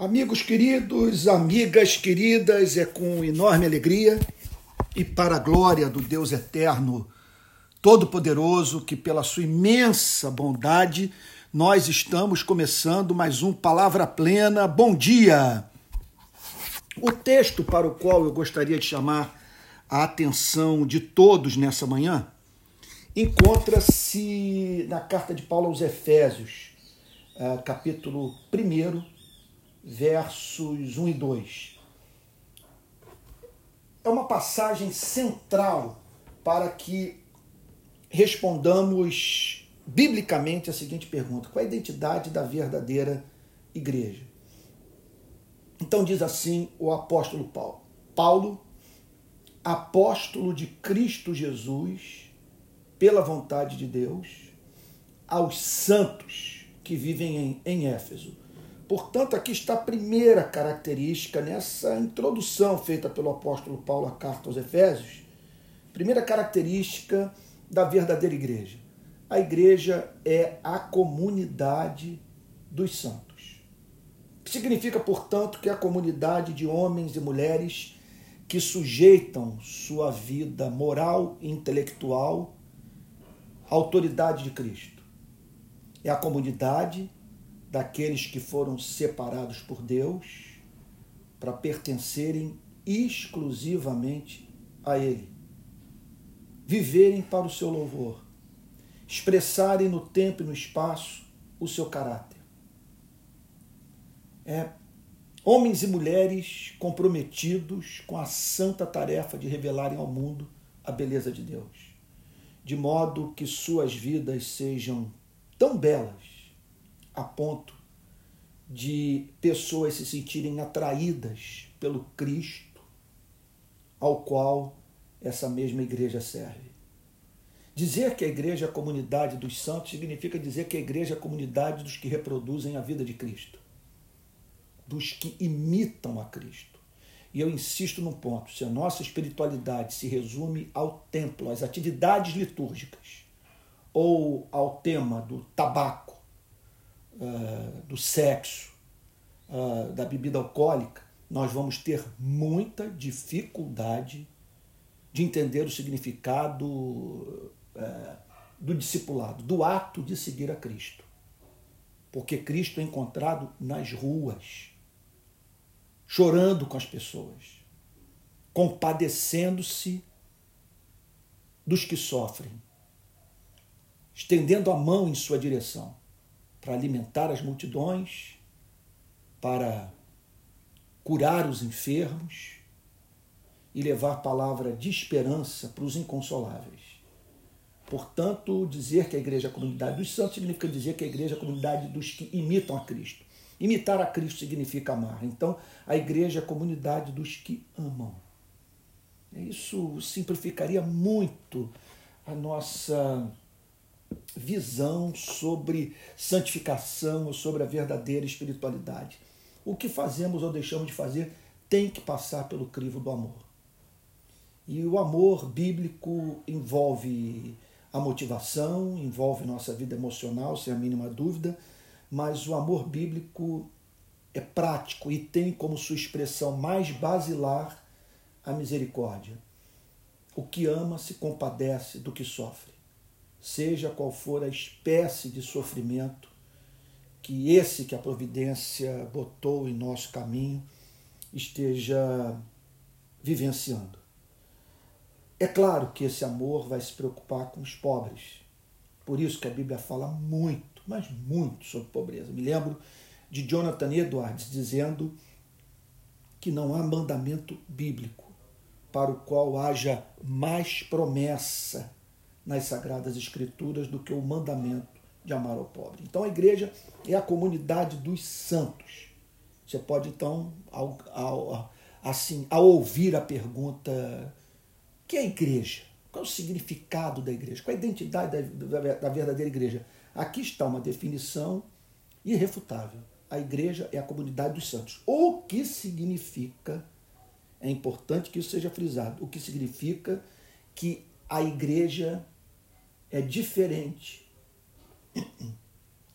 Amigos queridos, amigas queridas, é com enorme alegria e para a glória do Deus eterno, todo-poderoso, que pela sua imensa bondade nós estamos começando mais um Palavra Plena. Bom dia! O texto para o qual eu gostaria de chamar a atenção de todos nessa manhã encontra-se na carta de Paulo aos Efésios, eh, capítulo 1 versos 1 e 2. É uma passagem central para que respondamos biblicamente a seguinte pergunta: qual é a identidade da verdadeira igreja? Então diz assim o apóstolo Paulo: Paulo, apóstolo de Cristo Jesus, pela vontade de Deus, aos santos que vivem em, em Éfeso Portanto, aqui está a primeira característica nessa introdução feita pelo apóstolo Paulo à carta aos Efésios. Primeira característica da verdadeira igreja. A igreja é a comunidade dos santos. Significa, portanto, que é a comunidade de homens e mulheres que sujeitam sua vida moral e intelectual à autoridade de Cristo. É a comunidade daqueles que foram separados por Deus para pertencerem exclusivamente a Ele. Viverem para o seu louvor, expressarem no tempo e no espaço o seu caráter. É, homens e mulheres comprometidos com a santa tarefa de revelarem ao mundo a beleza de Deus, de modo que suas vidas sejam tão belas a ponto de pessoas se sentirem atraídas pelo Cristo ao qual essa mesma igreja serve. Dizer que a igreja é a comunidade dos santos significa dizer que a igreja é a comunidade dos que reproduzem a vida de Cristo, dos que imitam a Cristo. E eu insisto num ponto: se a nossa espiritualidade se resume ao templo, às atividades litúrgicas, ou ao tema do tabaco, uh, do sexo, uh, da bebida alcoólica, nós vamos ter muita dificuldade de entender o significado uh, do discipulado, do ato de seguir a Cristo. Porque Cristo é encontrado nas ruas, chorando com as pessoas, compadecendo-se dos que sofrem, estendendo a mão em sua direção para alimentar as multidões, para curar os enfermos e levar palavra de esperança para os inconsoláveis. Portanto, dizer que a igreja é a comunidade dos santos significa dizer que a igreja é a comunidade dos que imitam a Cristo. Imitar a Cristo significa amar. Então, a igreja é a comunidade dos que amam. Isso simplificaria muito a nossa visão sobre santificação ou sobre a verdadeira espiritualidade. O que fazemos ou deixamos de fazer tem que passar pelo crivo do amor. E o amor bíblico envolve a motivação, envolve nossa vida emocional, sem a mínima dúvida, mas o amor bíblico é prático e tem como sua expressão mais basilar a misericórdia. O que ama se compadece do que sofre seja qual for a espécie de sofrimento que esse que a providência botou em nosso caminho esteja vivenciando. É claro que esse amor vai se preocupar com os pobres. Por isso que a Bíblia fala muito, mas muito sobre pobreza. Me lembro de Jonathan Edwards dizendo que não há mandamento bíblico para o qual haja mais promessa nas Sagradas Escrituras do que o mandamento de amar ao pobre. Então a igreja é a comunidade dos santos. Você pode então, ao, ao, assim, ao ouvir a pergunta, o que é a igreja? Qual é o significado da igreja? Qual é a identidade da, da, da verdadeira igreja? Aqui está uma definição irrefutável. A igreja é a comunidade dos santos. O que significa, é importante que isso seja frisado, o que significa que a igreja é diferente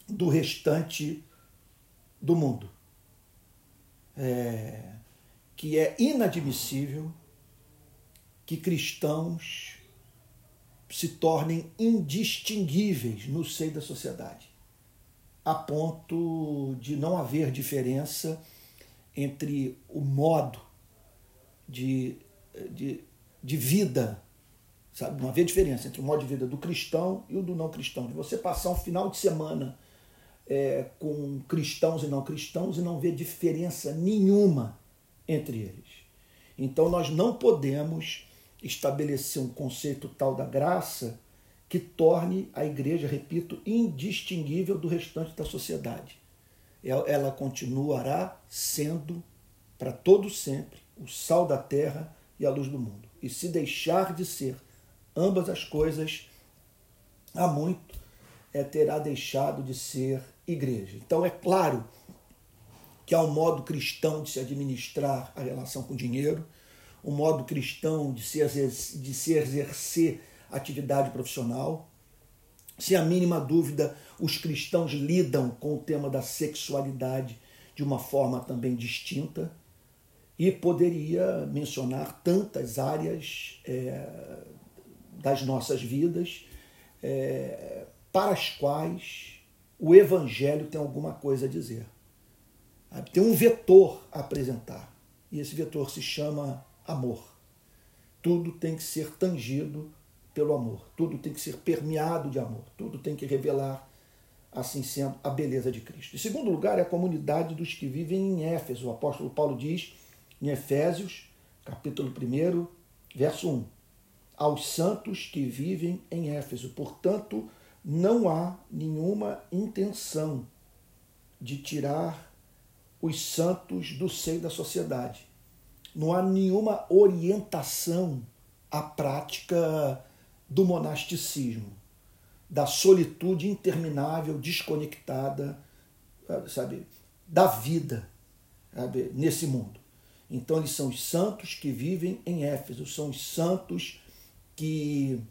do restante do mundo. é, que é inadmissível que cristãos se tornem indistinguíveis no seio da sociedade, a ponto de não haver diferença entre o modo de, de, de vida, sabe? Não haver diferença entre o modo de vida do cristão e o do não cristão. De você passar um final de semana é, com cristãos e não cristãos e não ver diferença nenhuma entre eles. Então nós não podemos estabelecer um conceito tal da graça que torne a igreja, repito, indistinguível do restante da sociedade. Ela continuará sendo, para todo sempre, o sal da terra e a luz do mundo. E se deixar de ser ambas as coisas, há muito é, terá deixado de ser igreja. Então é claro que há um modo cristão de se administrar a relação com o dinheiro, um modo cristão de se, exercer, de se exercer atividade profissional. Sem a mínima dúvida, os cristãos lidam com o tema da sexualidade de uma forma também distinta e poderia mencionar tantas áreas é, das nossas vidas é, para as quais o Evangelho tem alguma coisa a dizer. Tem um vetor a apresentar. E esse vetor se chama amor. Tudo tem que ser tangido pelo amor. Tudo tem que ser permeado de amor. Tudo tem que revelar, assim sendo, a beleza de Cristo. Em segundo lugar, é a comunidade dos que vivem em Éfeso. O apóstolo Paulo diz em Efésios, capítulo 1, verso 1. Aos santos que vivem em Éfeso. Portanto, não há nenhuma intenção de tirar os santos do seio da sociedade. Não há nenhuma orientação à prática do monasticismo, da solitude interminável, desconectada, sabe, da vida sabe, nesse mundo. Então, eles são os santos que vivem em Éfeso, são os santos que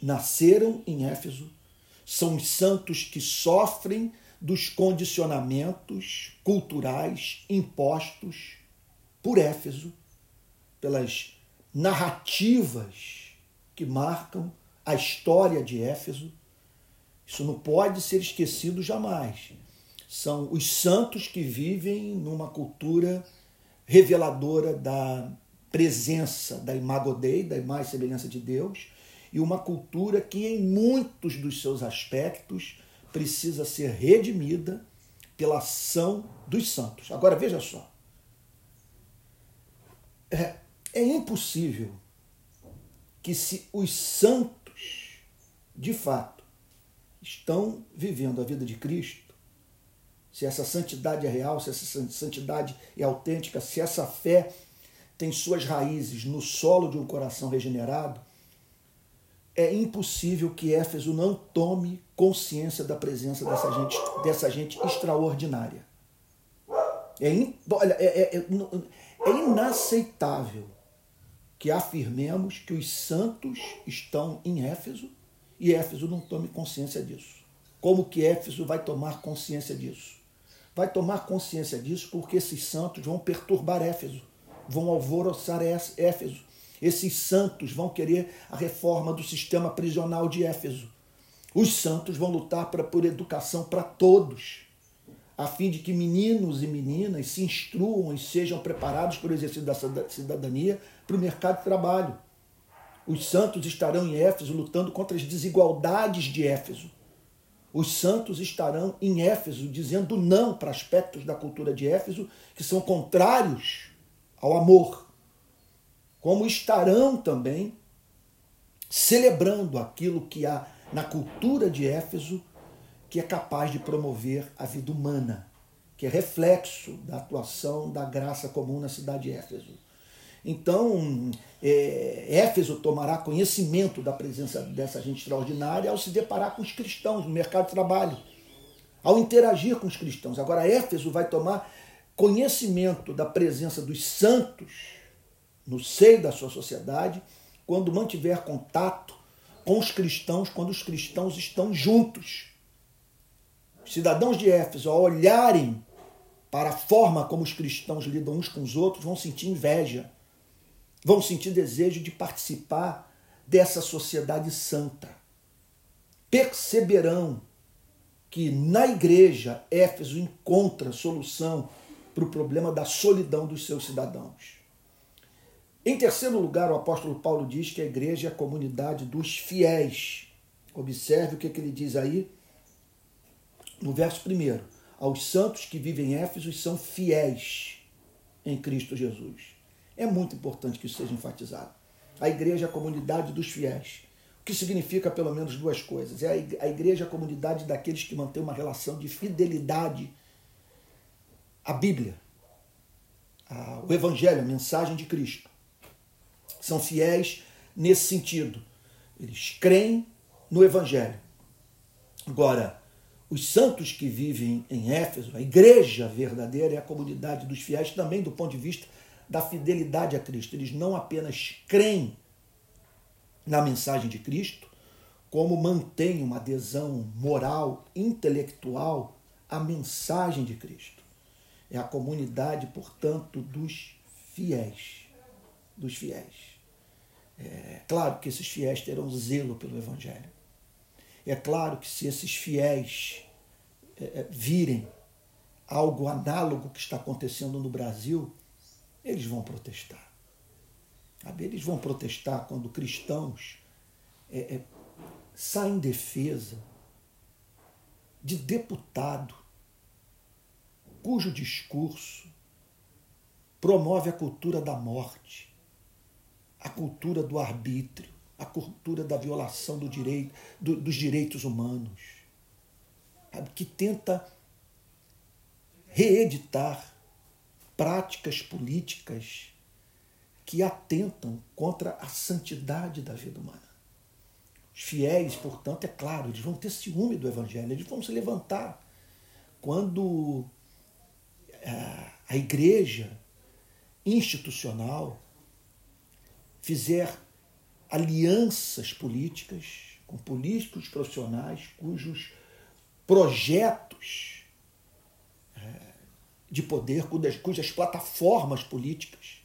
nasceram em Éfeso, são os santos que sofrem dos condicionamentos culturais impostos por Éfeso, pelas narrativas que marcam a história de Éfeso. Isso não pode ser esquecido jamais. São os santos que vivem numa cultura reveladora da presença da Imago Dei, da imagem e semelhança de Deus, e uma cultura que, em muitos dos seus aspectos, precisa ser redimida pela ação dos santos. Agora veja só. É, é impossível que, se os santos, de fato, estão vivendo a vida de Cristo, se essa santidade é real, se essa santidade é autêntica, se essa fé tem suas raízes no solo de um coração regenerado, é impossível que Éfeso não tome consciência da presença dessa gente, dessa gente extraordinária. É, in, olha, é, é, é, é inaceitável que afirmemos que os santos estão em Éfeso e Éfeso não tome consciência disso. Como que Éfeso vai tomar consciência disso? Vai tomar consciência disso porque esses santos vão perturbar Éfeso, vão alvoroçar Éfeso esses santos vão querer a reforma do sistema prisional de Éfeso. Os santos vão lutar pra, por educação para todos, a fim de que meninos e meninas se instruam e sejam preparados para o exercício da cidadania para o mercado de trabalho. Os santos estarão em Éfeso lutando contra as desigualdades de Éfeso. Os santos estarão em Éfeso dizendo não para aspectos da cultura de Éfeso que são contrários ao amor como estarão também celebrando aquilo que há na cultura de Éfeso, que é capaz de promover a vida humana, que é reflexo da atuação da graça comum na cidade de Éfeso. Então, é, Éfeso tomará conhecimento da presença dessa gente extraordinária ao se deparar com os cristãos no mercado de trabalho, ao interagir com os cristãos. Agora, Éfeso vai tomar conhecimento da presença dos santos no seio da sua sociedade, quando mantiver contato com os cristãos, quando os cristãos estão juntos. Os cidadãos de Éfeso, ao olharem para a forma como os cristãos lidam uns com os outros, vão sentir inveja, vão sentir desejo de participar dessa sociedade santa. Perceberão que na igreja Éfeso encontra solução para o problema da solidão dos seus cidadãos. Em terceiro lugar, o apóstolo Paulo diz que a igreja é a comunidade dos fiéis. Observe o que, que ele diz aí no verso primeiro. Aos santos que vivem em Éfeso são fiéis em Cristo Jesus. É muito importante que isso seja enfatizado. A igreja é a comunidade dos fiéis. O que significa pelo menos duas coisas. É a igreja a comunidade daqueles que mantêm uma relação de fidelidade à Bíblia, ao Evangelho, a mensagem de Cristo. São fiéis nesse sentido. Eles creem no Evangelho. Agora, os santos que vivem em Éfeso, a igreja verdadeira é a comunidade dos fiéis também do ponto de vista da fidelidade a Cristo. Eles não apenas creem na mensagem de Cristo, como mantêm uma adesão moral, intelectual à mensagem de Cristo. É a comunidade, portanto, dos fiéis. Dos fiéis. É claro que esses fiéis terão zelo pelo Evangelho. É claro que se esses fiéis é, é virem algo análogo que está acontecendo no Brasil, eles vão protestar. Eles vão protestar quando cristãos é, é, saem em defesa de deputado cujo discurso promove a cultura da morte, a cultura do arbítrio, a cultura da violação do direito, do, dos direitos humanos, sabe? que tenta reeditar práticas políticas que atentam contra a santidade da vida humana. Os fiéis, portanto, é claro, eles vão ter ciúme do Evangelho, eles vão se levantar quando a igreja institucional fizer alianças políticas com políticos profissionais cujos projetos de poder, cujas, cujas plataformas políticas,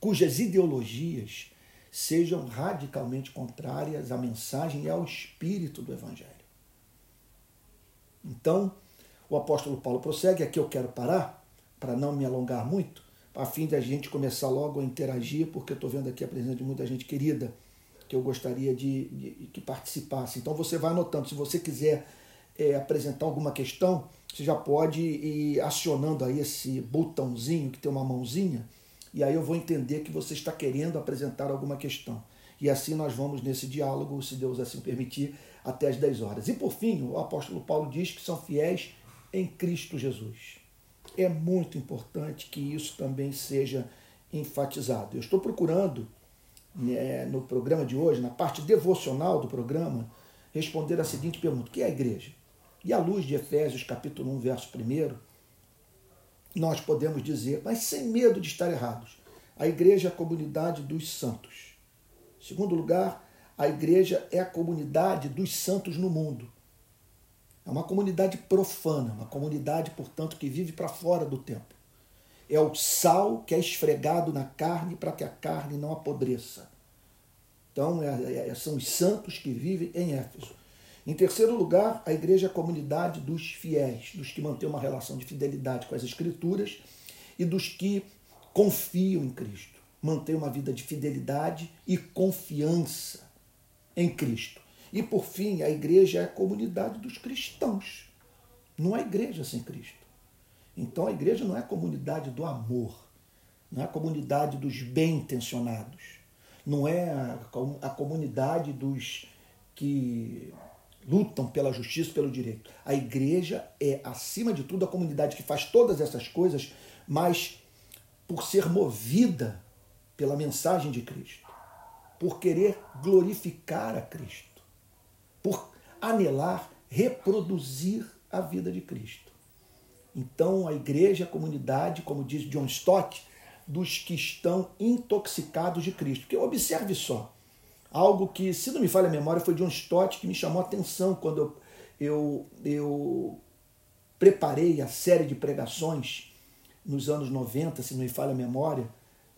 cujas ideologias sejam radicalmente contrárias à mensagem e ao espírito do Evangelho. Então, o apóstolo Paulo prossegue, aqui eu quero parar, para não me alongar muito, a fim de a gente começar logo a interagir, porque eu estou vendo aqui a presença de muita gente querida que eu gostaria de, de que participasse. Então você vai anotando, se você quiser é, apresentar alguma questão, você já pode ir acionando aí esse botãozinho que tem uma mãozinha, e aí eu vou entender que você está querendo apresentar alguma questão. E assim nós vamos nesse diálogo, se Deus assim permitir, até as 10 horas. E por fim, o apóstolo Paulo diz que são fiéis em Cristo Jesus. É muito importante que isso também seja enfatizado. Eu estou procurando, né, no programa de hoje, na parte devocional do programa, responder a seguinte pergunta: o que é a igreja? E à luz de Efésios capítulo 1, verso 1, nós podemos dizer, mas sem medo de estar errados, a igreja é a comunidade dos santos. Em segundo lugar, a igreja é a comunidade dos santos no mundo. É uma comunidade profana, uma comunidade, portanto, que vive para fora do tempo. É o sal que é esfregado na carne para que a carne não apodreça. Então, é, é, são os santos que vivem em Éfeso. Em terceiro lugar, a igreja é a comunidade dos fiéis, dos que mantêm uma relação de fidelidade com as Escrituras e dos que confiam em Cristo, mantêm uma vida de fidelidade e confiança em Cristo. E por fim, a igreja é a comunidade dos cristãos. Não há igreja sem Cristo. Então a igreja não é a comunidade do amor, não é a comunidade dos bem intencionados, não é a, comunidade dos que lutam pela justiça, pelo direito. A igreja é, acima de tudo, a comunidade que faz todas essas coisas, mas por ser movida pela mensagem de Cristo, por querer glorificar a Cristo, por anelar reproduzir a vida de Cristo. Então, a igreja a comunidade, como diz John Stott, dos que estão intoxicados de Cristo. Porque observe só, Algo que, se não me falha a memória, foi John Stott que me chamou a atenção quando eu, eu, eu preparei a série de pregações nos anos 90, se não me falha a memória,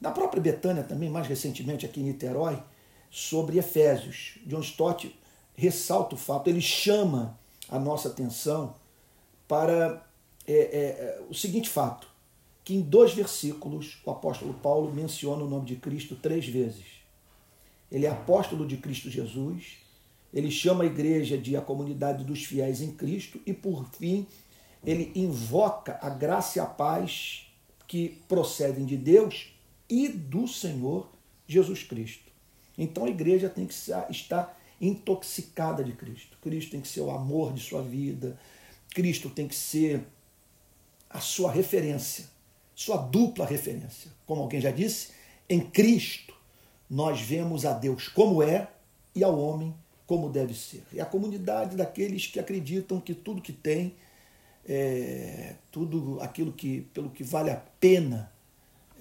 da própria Betânia também, mais recentemente aqui em Niterói, sobre Efésios. John Stott ressalta o fato, ele chama a nossa atenção para é, é, o seguinte fato, que em dois versículos o apóstolo Paulo menciona o nome de Cristo três vezes. Ele é apóstolo de Cristo Jesus, ele chama a igreja de a comunidade dos fiéis em Cristo e, por fim, ele invoca a graça e a paz que procedem de Deus e do Senhor Jesus Cristo. Então a igreja tem que estar intoxicada de Cristo. Cristo tem que ser o amor de sua vida. Cristo tem que ser a sua referência, sua dupla referência. Como alguém já disse, em Cristo nós vemos a Deus como é e ao homem como deve ser. É a comunidade daqueles que acreditam que tudo que tem, é, tudo aquilo que pelo que vale a pena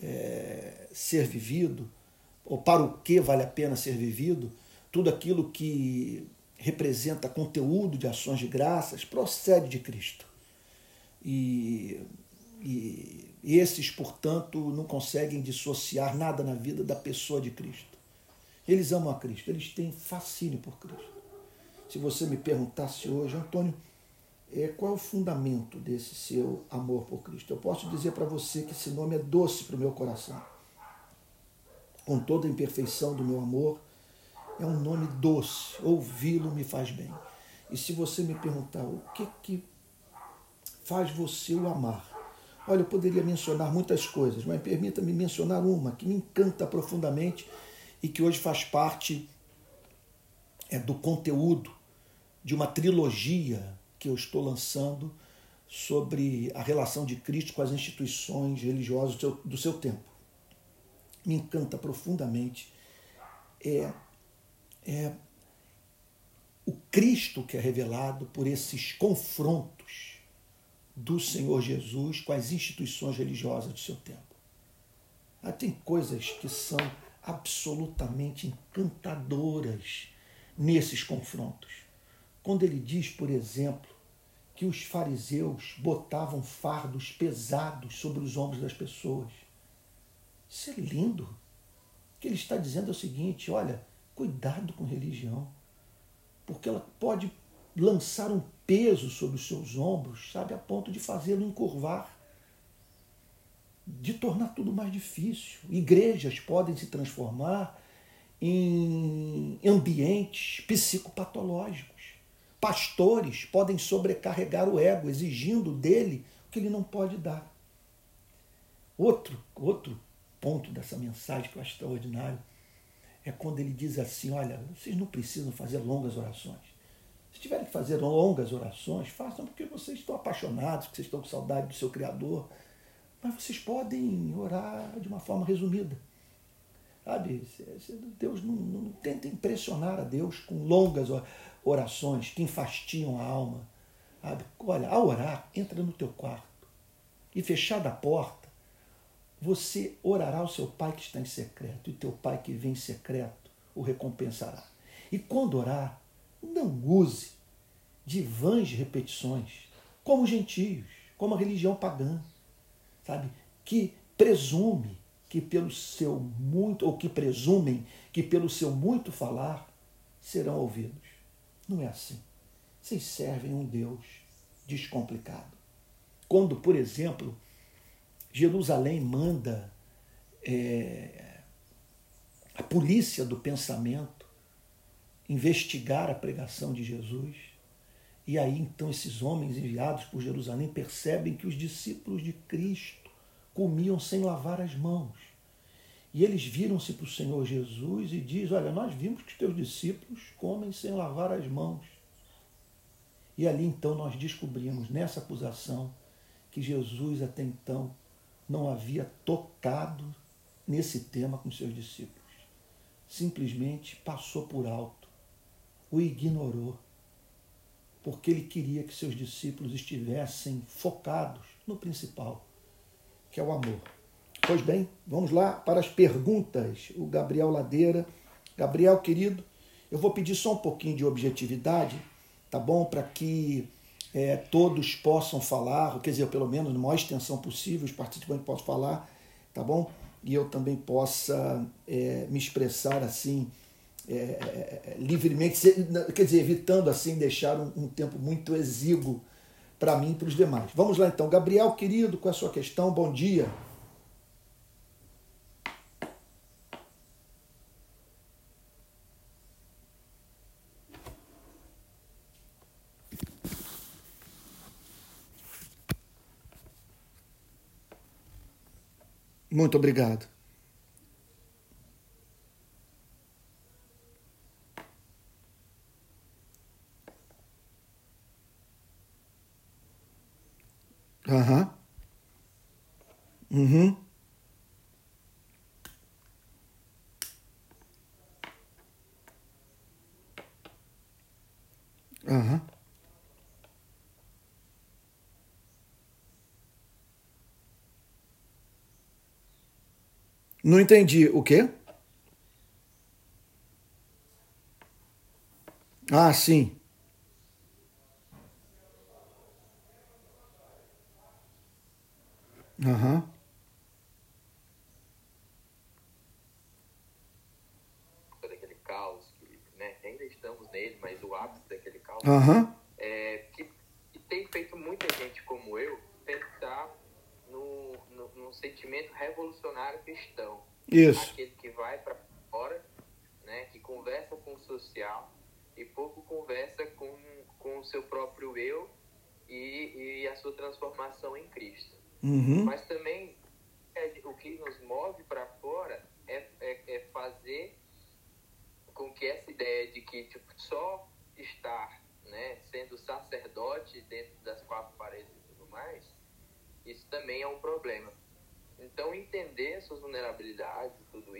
é, ser vivido, ou para o que vale a pena ser vivido, tudo aquilo que representa conteúdo de ações de graças procede de Cristo. E, e, esses, portanto, não conseguem dissociar nada na vida da pessoa de Cristo. Eles amam a Cristo, eles têm fascínio por Cristo. Se você me perguntasse hoje, Antônio, é, qual é o fundamento desse seu amor por Cristo? Eu posso dizer para você que esse nome é doce para o meu coração. Com toda a imperfeição do meu amor, é um nome doce. Ouvi-lo me faz bem. E se você me perguntar o que, que faz você o amar? Olha, eu poderia mencionar muitas coisas, mas permita-me mencionar uma que me encanta profundamente e que hoje faz parte é, do conteúdo de uma trilogia que eu estou lançando sobre a relação de Cristo com as instituições religiosas do seu, do seu tempo. Me encanta profundamente é, é o Cristo que é revelado por esses confrontos do Senhor Jesus com as instituições religiosas do seu tempo. Ah, tem coisas que são absolutamente encantadoras nesses confrontos. Quando ele diz, por exemplo, que os fariseus botavam fardos pesados sobre os ombros das pessoas. Isso é lindo. O que ele está dizendo é o seguinte: olha, cuidado com religião, porque ela pode lançar um peso sobre os seus ombros, sabe, a ponto de fazê-lo encurvar, de tornar tudo mais difícil. Igrejas podem se transformar em ambientes psicopatológicos. Pastores podem sobrecarregar o ego, exigindo dele o que ele não pode dar. Outro, outro ponto dessa mensagem que eu acho extraordinário é quando ele diz assim: olha, vocês não precisam fazer longas orações. Se tiverem que fazer longas orações, façam porque vocês estão apaixonados, porque vocês estão com saudade do seu Criador. Mas vocês podem orar de uma forma resumida. Sabe? Deus não, não tenta impressionar a Deus com longas orações que enfastiam a alma. Sabe? Olha, ao orar, entra no teu quarto e fechada a porta, você orará ao seu pai que está em secreto, e teu pai que vem em secreto o recompensará. E quando orar, não use de vãs repetições, como gentios, como a religião pagã, sabe? Que presume que pelo seu muito, ou que presumem que pelo seu muito falar serão ouvidos. Não é assim. Vocês servem um Deus descomplicado. Quando, por exemplo, Jerusalém manda é, a polícia do pensamento investigar a pregação de Jesus, e aí então esses homens enviados por Jerusalém percebem que os discípulos de Cristo comiam sem lavar as mãos. E eles viram-se para o Senhor Jesus e diz: Olha, nós vimos que teus discípulos comem sem lavar as mãos. E ali então nós descobrimos nessa acusação que Jesus até então não havia tocado nesse tema com seus discípulos. Simplesmente passou por alto, o ignorou, porque ele queria que seus discípulos estivessem focados no principal, que é o amor. Pois bem, vamos lá para as perguntas. O Gabriel Ladeira. Gabriel, querido, eu vou pedir só um pouquinho de objetividade, tá bom? Para que é, todos possam falar, quer dizer, pelo menos na maior extensão possível, os participantes possam falar, tá bom? E eu também possa é, me expressar assim é, é livremente, quer dizer, evitando assim deixar um, um tempo muito exíguo para mim e para os demais. Vamos lá então, Gabriel, querido, com a sua questão, bom dia. Muito obrigado. Aham. Uhum. Aham. Não entendi. O quê? Ah, sim. Aham. Daquele caos, que, né, ainda estamos nele, mas o ápice daquele caos, Aham. é, que, que tem feito muita gente como eu pensar no, no, no sentimento revolucionário cristão. Isso. Aquele que vai para fora, né, que conversa com o social e pouco conversa com, com o seu próprio eu e, e a sua transformação em Cristo. Uhum. Mas também é, o que nos move para fora é, é, é, fazer com que essa ideia de que tipo, só estar né, sendo sacerdote dentro das quatro paredes e tudo mais, isso também é um problema. Então, entender suas vulnerabilidades e tudo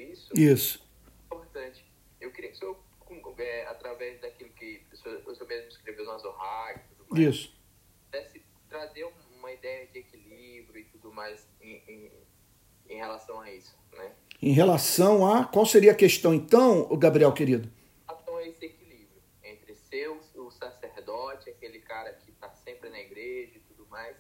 isso importante. Eu queria que o senhor, é, através daquilo que o senhor, o senhor mesmo escreveu no Azorra e tudo mais, Isso. pudesse trazer uma ideia de equilíbrio e tudo mais em, em, em relação a isso, né? Em relação a. Qual seria a questão então, Gabriel querido? Então, é esse equilíbrio entre ser o, o sacerdote, aquele cara que está sempre na igreja e tudo mais,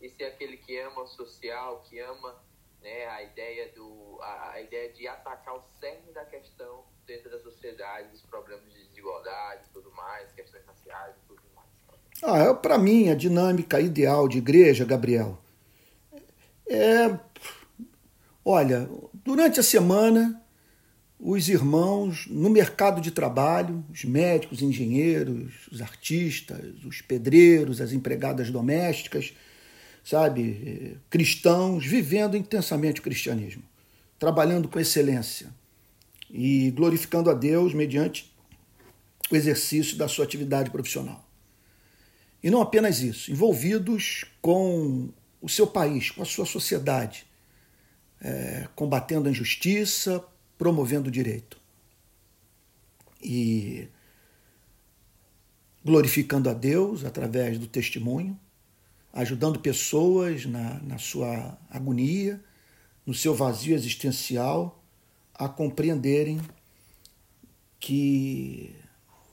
e ser aquele que ama o social, que ama né, a, ideia do, a, a ideia de atacar o cerne da questão dentro da sociedade, os problemas de desigualdade tudo mais, questões raciais tudo mais. Ah, para mim, a dinâmica ideal de igreja, Gabriel, é. Olha, durante a semana, os irmãos no mercado de trabalho, os médicos, engenheiros, os artistas, os pedreiros, as empregadas domésticas, sabe, cristãos, vivendo intensamente o cristianismo, trabalhando com excelência e glorificando a Deus mediante o exercício da sua atividade profissional. E não apenas isso, envolvidos com o seu país, com a sua sociedade, é, combatendo a injustiça, promovendo o direito. E glorificando a Deus através do testemunho, ajudando pessoas na, na sua agonia, no seu vazio existencial, a compreenderem que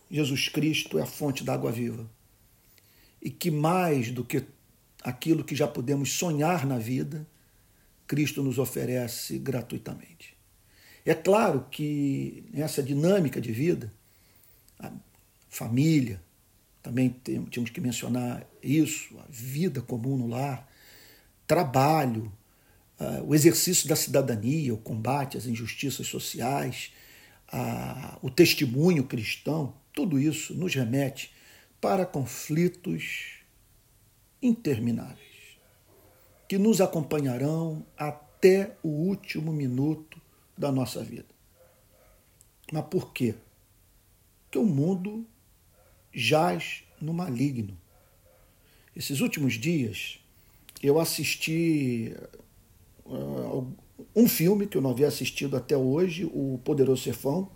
Jesus Cristo é a fonte da água viva e que mais do que aquilo que já podemos sonhar na vida, Cristo nos oferece gratuitamente. É claro que nessa dinâmica de vida, família, também temos que mencionar isso, a vida comum no lar, trabalho, o exercício da cidadania, o combate às injustiças sociais, o testemunho cristão, tudo isso nos remete para conflitos intermináveis, que nos acompanharão até o último minuto da nossa vida. Mas por quê? Porque o mundo jaz no maligno. Esses últimos dias eu assisti uh, um filme que eu não havia assistido até hoje, O Poderoso Chefão.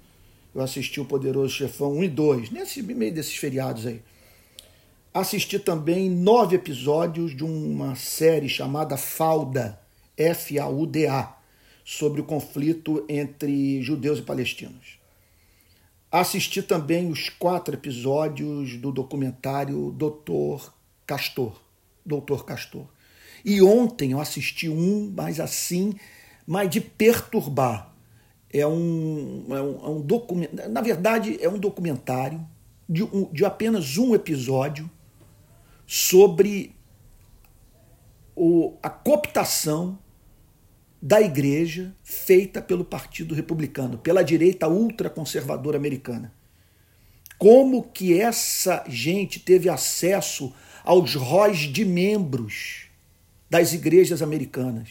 Eu assisti O Poderoso Chefão 1 e 2, nesse meio desses feriados aí. Assisti também nove episódios de uma série chamada Falda, F-A-U-D-A, sobre o conflito entre judeus e palestinos. Assisti também os quatro episódios do documentário Doutor Castor, doutor Castor. E ontem eu assisti um, mas assim, mas de perturbar. É um, é um, é um documentário, na verdade, é um documentário de, um, de apenas um episódio sobre o, a cooptação da igreja feita pelo Partido Republicano, pela direita ultraconservadora americana. Como que essa gente teve acesso aos róis de membros das igrejas americanas,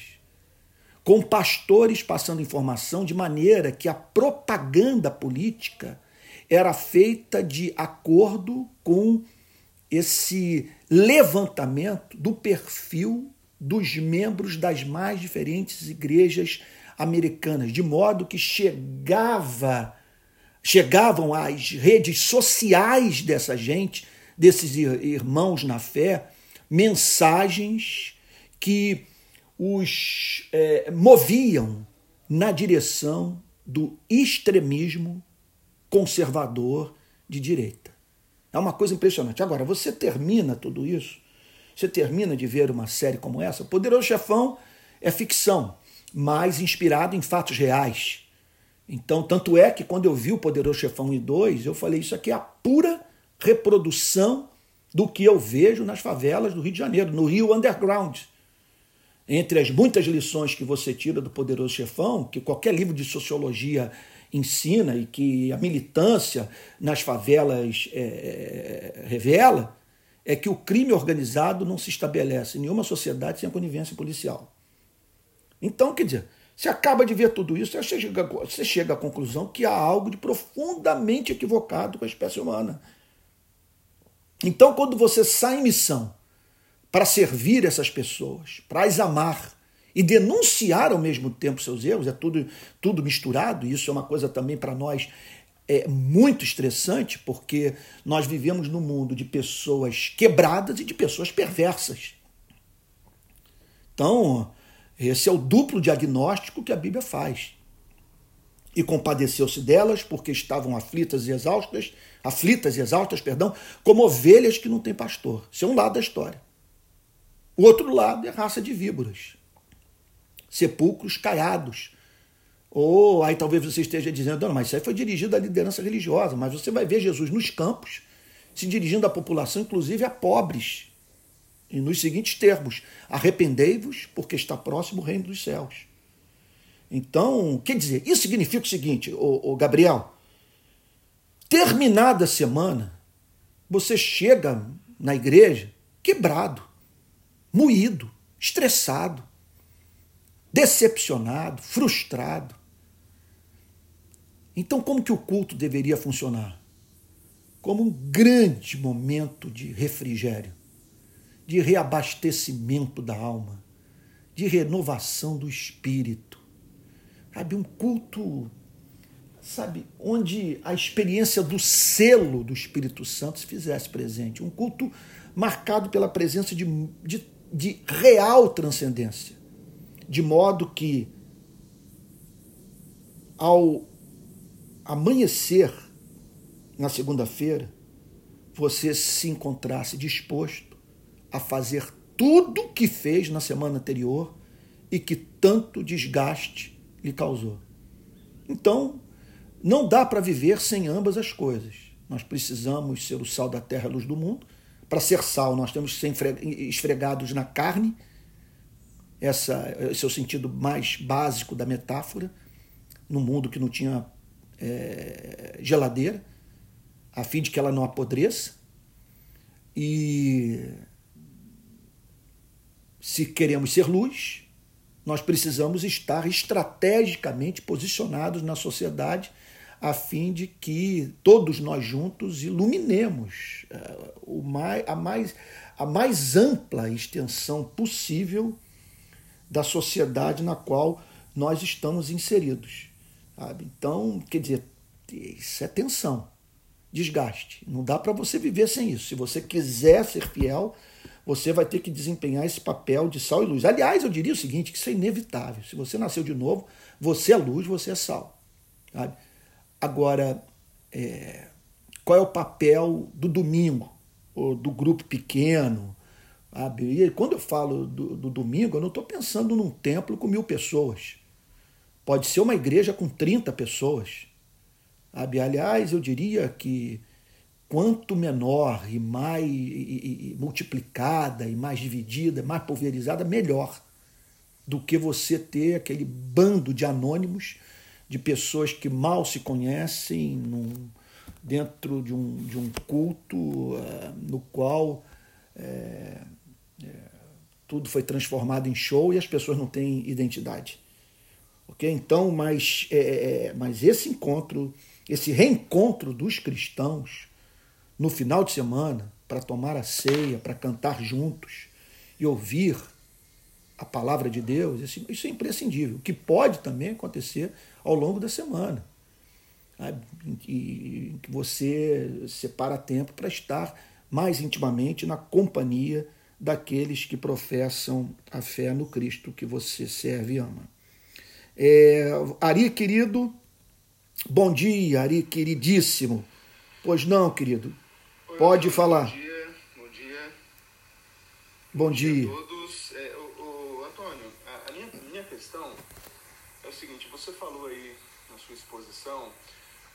com pastores passando informação de maneira que a propaganda política era feita de acordo com esse levantamento do perfil dos membros das mais diferentes igrejas americanas, de modo que chegava chegavam às redes sociais dessa gente, desses irmãos na fé, mensagens que os é, moviam na direção do extremismo conservador de direita. É uma coisa impressionante. Agora, você termina tudo isso você termina de ver uma série como essa. Poderoso Chefão é ficção, mas inspirado em fatos reais. Então, tanto é que quando eu vi o Poderoso Chefão 1 e 2, eu falei: isso aqui é a pura reprodução do que eu vejo nas favelas do Rio de Janeiro, no Rio Underground. Entre as muitas lições que você tira do Poderoso Chefão, que qualquer livro de sociologia ensina e que a militância nas favelas é, revela, é que o crime organizado não se estabelece em nenhuma sociedade sem a conivência policial. Então, quer dizer, você acaba de ver tudo isso, você chega, você chega à conclusão que há algo de profundamente equivocado com a espécie humana. Então, quando você sai em missão para servir essas pessoas, para as amar e denunciar ao mesmo tempo seus erros, é tudo, tudo misturado, e isso é uma coisa também para nós é muito estressante porque nós vivemos num mundo de pessoas quebradas e de pessoas perversas. Então, esse é o duplo diagnóstico que a Bíblia faz. E compadeceu-se delas porque estavam aflitas e exaustas, aflitas e exaustas, perdão, como ovelhas que não têm pastor. Isso é um lado da história. O outro lado é raça de víboras, sepulcros caiados, ou aí talvez você esteja dizendo, não, mas isso aí foi dirigido à liderança religiosa, mas você vai ver Jesus nos campos, se dirigindo à população, inclusive a pobres, e nos seguintes termos: arrependei-vos, porque está próximo o reino dos céus. Então, quer dizer, isso significa o seguinte, ô, ô Gabriel, terminada a semana, você chega na igreja quebrado, moído, estressado, decepcionado, frustrado. Então, como que o culto deveria funcionar? Como um grande momento de refrigério, de reabastecimento da alma, de renovação do espírito. Sabe, um culto, sabe, onde a experiência do selo do Espírito Santo se fizesse presente. Um culto marcado pela presença de, de, de real transcendência. De modo que, ao amanhecer na segunda-feira, você se encontrasse disposto a fazer tudo que fez na semana anterior e que tanto desgaste lhe causou. Então, não dá para viver sem ambas as coisas. Nós precisamos ser o sal da terra, a luz do mundo. Para ser sal, nós temos que ser esfregados na carne. Essa, esse é o sentido mais básico da metáfora. No mundo que não tinha é, geladeira, a fim de que ela não apodreça. E se queremos ser luz, nós precisamos estar estrategicamente posicionados na sociedade a fim de que todos nós juntos iluminemos é, a, mais, a mais ampla extensão possível da sociedade na qual nós estamos inseridos. Sabe? Então, quer dizer, isso é tensão, desgaste. Não dá para você viver sem isso. Se você quiser ser fiel, você vai ter que desempenhar esse papel de sal e luz. Aliás, eu diria o seguinte, que isso é inevitável. Se você nasceu de novo, você é luz, você é sal. Sabe? Agora, é, qual é o papel do domingo, ou do grupo pequeno, Sabe? E quando eu falo do, do domingo, eu não estou pensando num templo com mil pessoas. Pode ser uma igreja com 30 pessoas. Aliás, eu diria que quanto menor e mais multiplicada e mais dividida, mais pulverizada, melhor do que você ter aquele bando de anônimos, de pessoas que mal se conhecem num, dentro de um, de um culto uh, no qual é, é, tudo foi transformado em show e as pessoas não têm identidade. Ok? Então, mas, é, mas esse encontro, esse reencontro dos cristãos no final de semana, para tomar a ceia, para cantar juntos e ouvir a palavra de Deus, isso é imprescindível. O que pode também acontecer ao longo da semana. E que você separa tempo para estar mais intimamente na companhia daqueles que professam a fé no Cristo que você serve e ama. É, Ari, querido, bom dia, Ari, queridíssimo. Pois não, querido, Oi, pode bom falar. Dia, bom dia. Bom dia. a todos. É, o, o Antônio, a, a minha, minha questão é o seguinte: você falou aí na sua exposição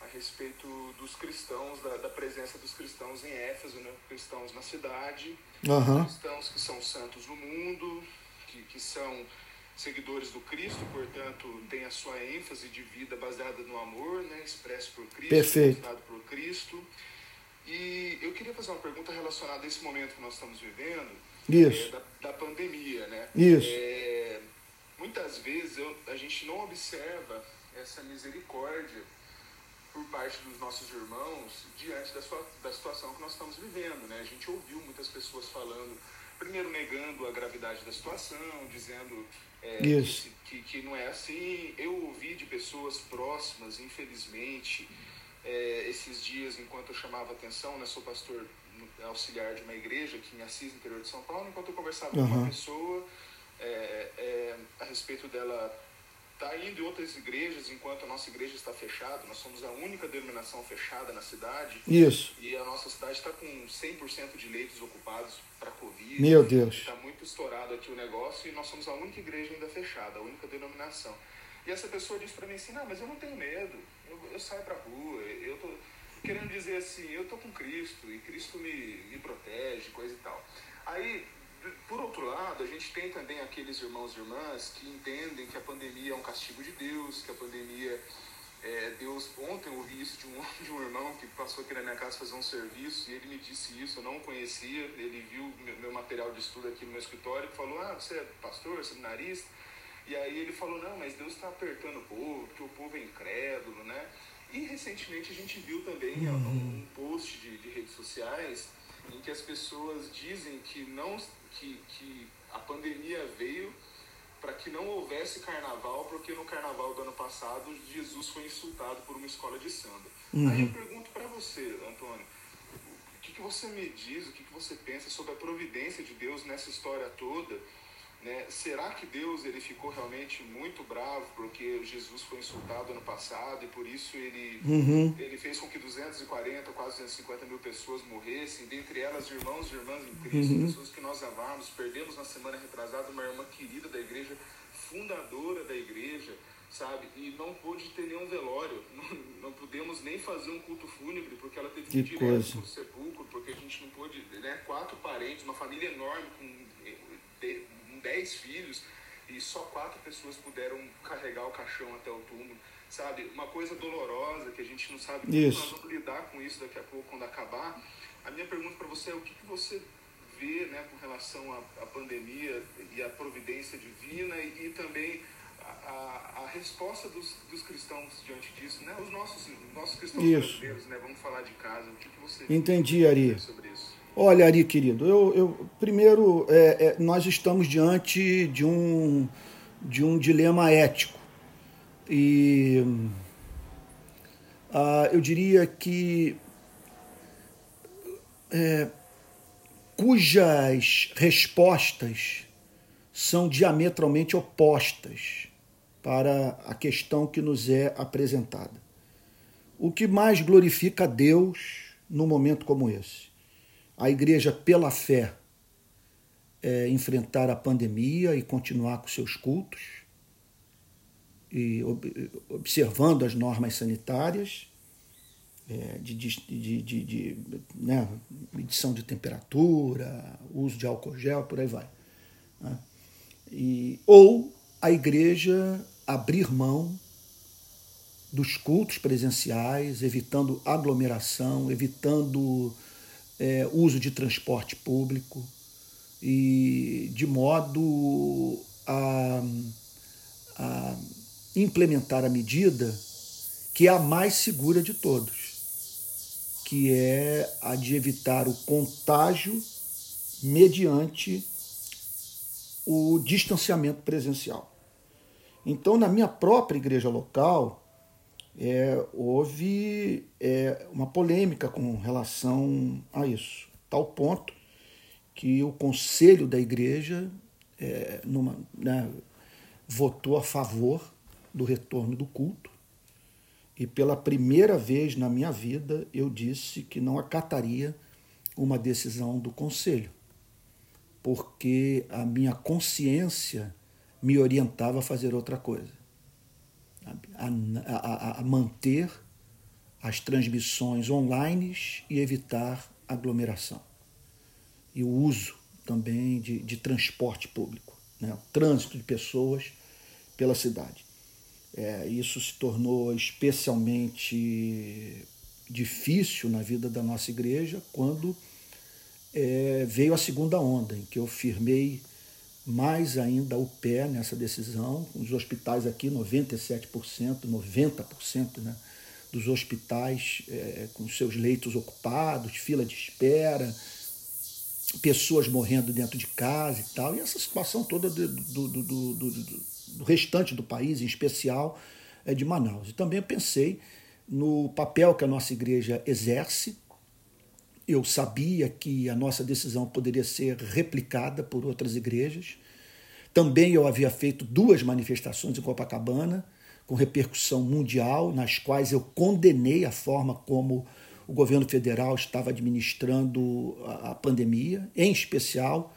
a respeito dos cristãos, da, da presença dos cristãos em Éfeso, né? cristãos na cidade, Aham. cristãos que são santos no mundo, que, que são seguidores do Cristo, portanto, tem a sua ênfase de vida baseada no amor, né? expresso por Cristo, Perfeito. por Cristo. E eu queria fazer uma pergunta relacionada a esse momento que nós estamos vivendo, Isso. é, da, da pandemia, né? Isso. É, muitas vezes eu- a gente não observa essa misericórdia por parte dos nossos irmãos diante da, sua, da situação que nós estamos vivendo, né? A gente ouviu muitas pessoas falando, primeiro negando a gravidade da situação, dizendo é, Isso. que, que não é assim. Eu ouvi de pessoas próximas, infelizmente, é, esses dias, enquanto eu chamava atenção, né, sou pastor auxiliar de uma igreja aqui em Assis, interior de São Paulo, enquanto eu conversava com Aham. uma pessoa é, é, a respeito dela estar indo em outras igrejas, enquanto a nossa igreja está fechada, nós somos a única denominação fechada na cidade, Isso. e a nossa cidade está com 100% de leitos ocupados para Covid. Meu Deus. Está muito estourado aqui o negócio e nós somos a única igreja ainda fechada, a única denominação. E essa pessoa disse para mim assim, não, mas eu não tenho medo, eu, eu saio para rua, eu tô querendo dizer assim, eu tô com Cristo e Cristo me, me protege, coisa e tal. Aí, por outro lado, a gente tem também aqueles irmãos e irmãs que entendem que a pandemia é um castigo de Deus, que a pandemia é, Deus, ontem eu ouvi isso de um, de um irmão que passou aqui na minha casa fazer um serviço e ele me disse isso, eu não o conhecia, ele viu meu, meu material de estudo aqui no meu escritório e falou, ah, você é pastor, seminarista? E aí ele falou, não, mas Deus está apertando o povo, porque o povo é incrédulo, né? E recentemente a gente viu também um, um post de, de redes sociais em que as pessoas dizem que não que, que a pandemia veio para que não houvesse carnaval, porque no carnaval do ano passado Jesus foi insultado por uma escola de samba. Aí eu pergunto para você, Antônio, o que, que você me diz, o que, que você pensa sobre a providência de Deus nessa história toda? Né? Será que Deus ele ficou realmente muito bravo porque Jesus foi insultado ano passado e por isso ele, Uhum. ele fez com que 240, quase 250 mil pessoas morressem, dentre elas irmãos e irmãs em Cristo, Uhum. pessoas que nós amamos. Perdemos na semana retrasada uma irmã querida da igreja, fundadora da igreja, sabe? E não pôde ter nenhum velório, não, não pudemos nem fazer um culto fúnebre porque ela teve que ir direto para o sepulcro, porque a gente não pôde, né? Quatro parentes, uma família enorme com eh, de- dez filhos e só quatro pessoas puderam carregar o caixão até o túmulo, sabe? Uma coisa dolorosa que a gente não sabe como Isso. nós vamos lidar com isso daqui a pouco quando acabar. A minha pergunta para você é o que, que você vê, né, com relação à, à pandemia e à providência divina e, e também a, a, resposta dos, dos cristãos diante disso, né? Os nossos, nossos cristãos Isso. brasileiros, né? Vamos falar de casa. O que, que você Entendi, Ari. sobre isso? Olha, Ari, querido, eu, eu primeiro é, é, nós estamos diante de um de um dilema ético e ah, eu diria que é, cujas respostas são diametralmente opostas para a questão que nos é apresentada. O que mais glorifica a Deus num momento como esse? A igreja, pela fé, é, enfrentar a pandemia e continuar com seus cultos, e observando as normas sanitárias é, de, de, de, de né, medição de temperatura, uso de álcool gel, por aí vai. Né? E, ou a igreja abrir mão dos cultos presenciais, evitando aglomeração, evitando é, uso de transporte público e de modo a, a implementar a medida que é a mais segura de todos, que é a de evitar o contágio mediante o distanciamento presencial. Então, na minha própria igreja local, é, houve é, uma polêmica com relação a isso, tal ponto que o conselho da igreja é, numa, né, votou a favor do retorno do culto. E pela primeira vez na minha vida eu disse que não acataria uma decisão do conselho, porque a minha consciência me orientava a fazer outra coisa, a, a, a manter as transmissões online e evitar aglomeração. E o uso também de, de transporte público, né? o trânsito de pessoas pela cidade. É, isso se tornou especialmente difícil na vida da nossa igreja quando é, veio a segunda onda, em que eu firmei mais ainda o pé nessa decisão. Os hospitais aqui, 97%, 90% né, dos hospitais é, com seus leitos ocupados, fila de espera, pessoas morrendo dentro de casa e tal. E essa situação toda do, do, do, do restante do país, em especial é, de Manaus. E também pensei no papel que a nossa igreja exerce. Eu sabia que a nossa decisão poderia ser replicada por outras igrejas. Também eu havia feito duas manifestações em Copacabana, com repercussão mundial, nas quais eu condenei a forma como o governo federal estava administrando a pandemia, em especial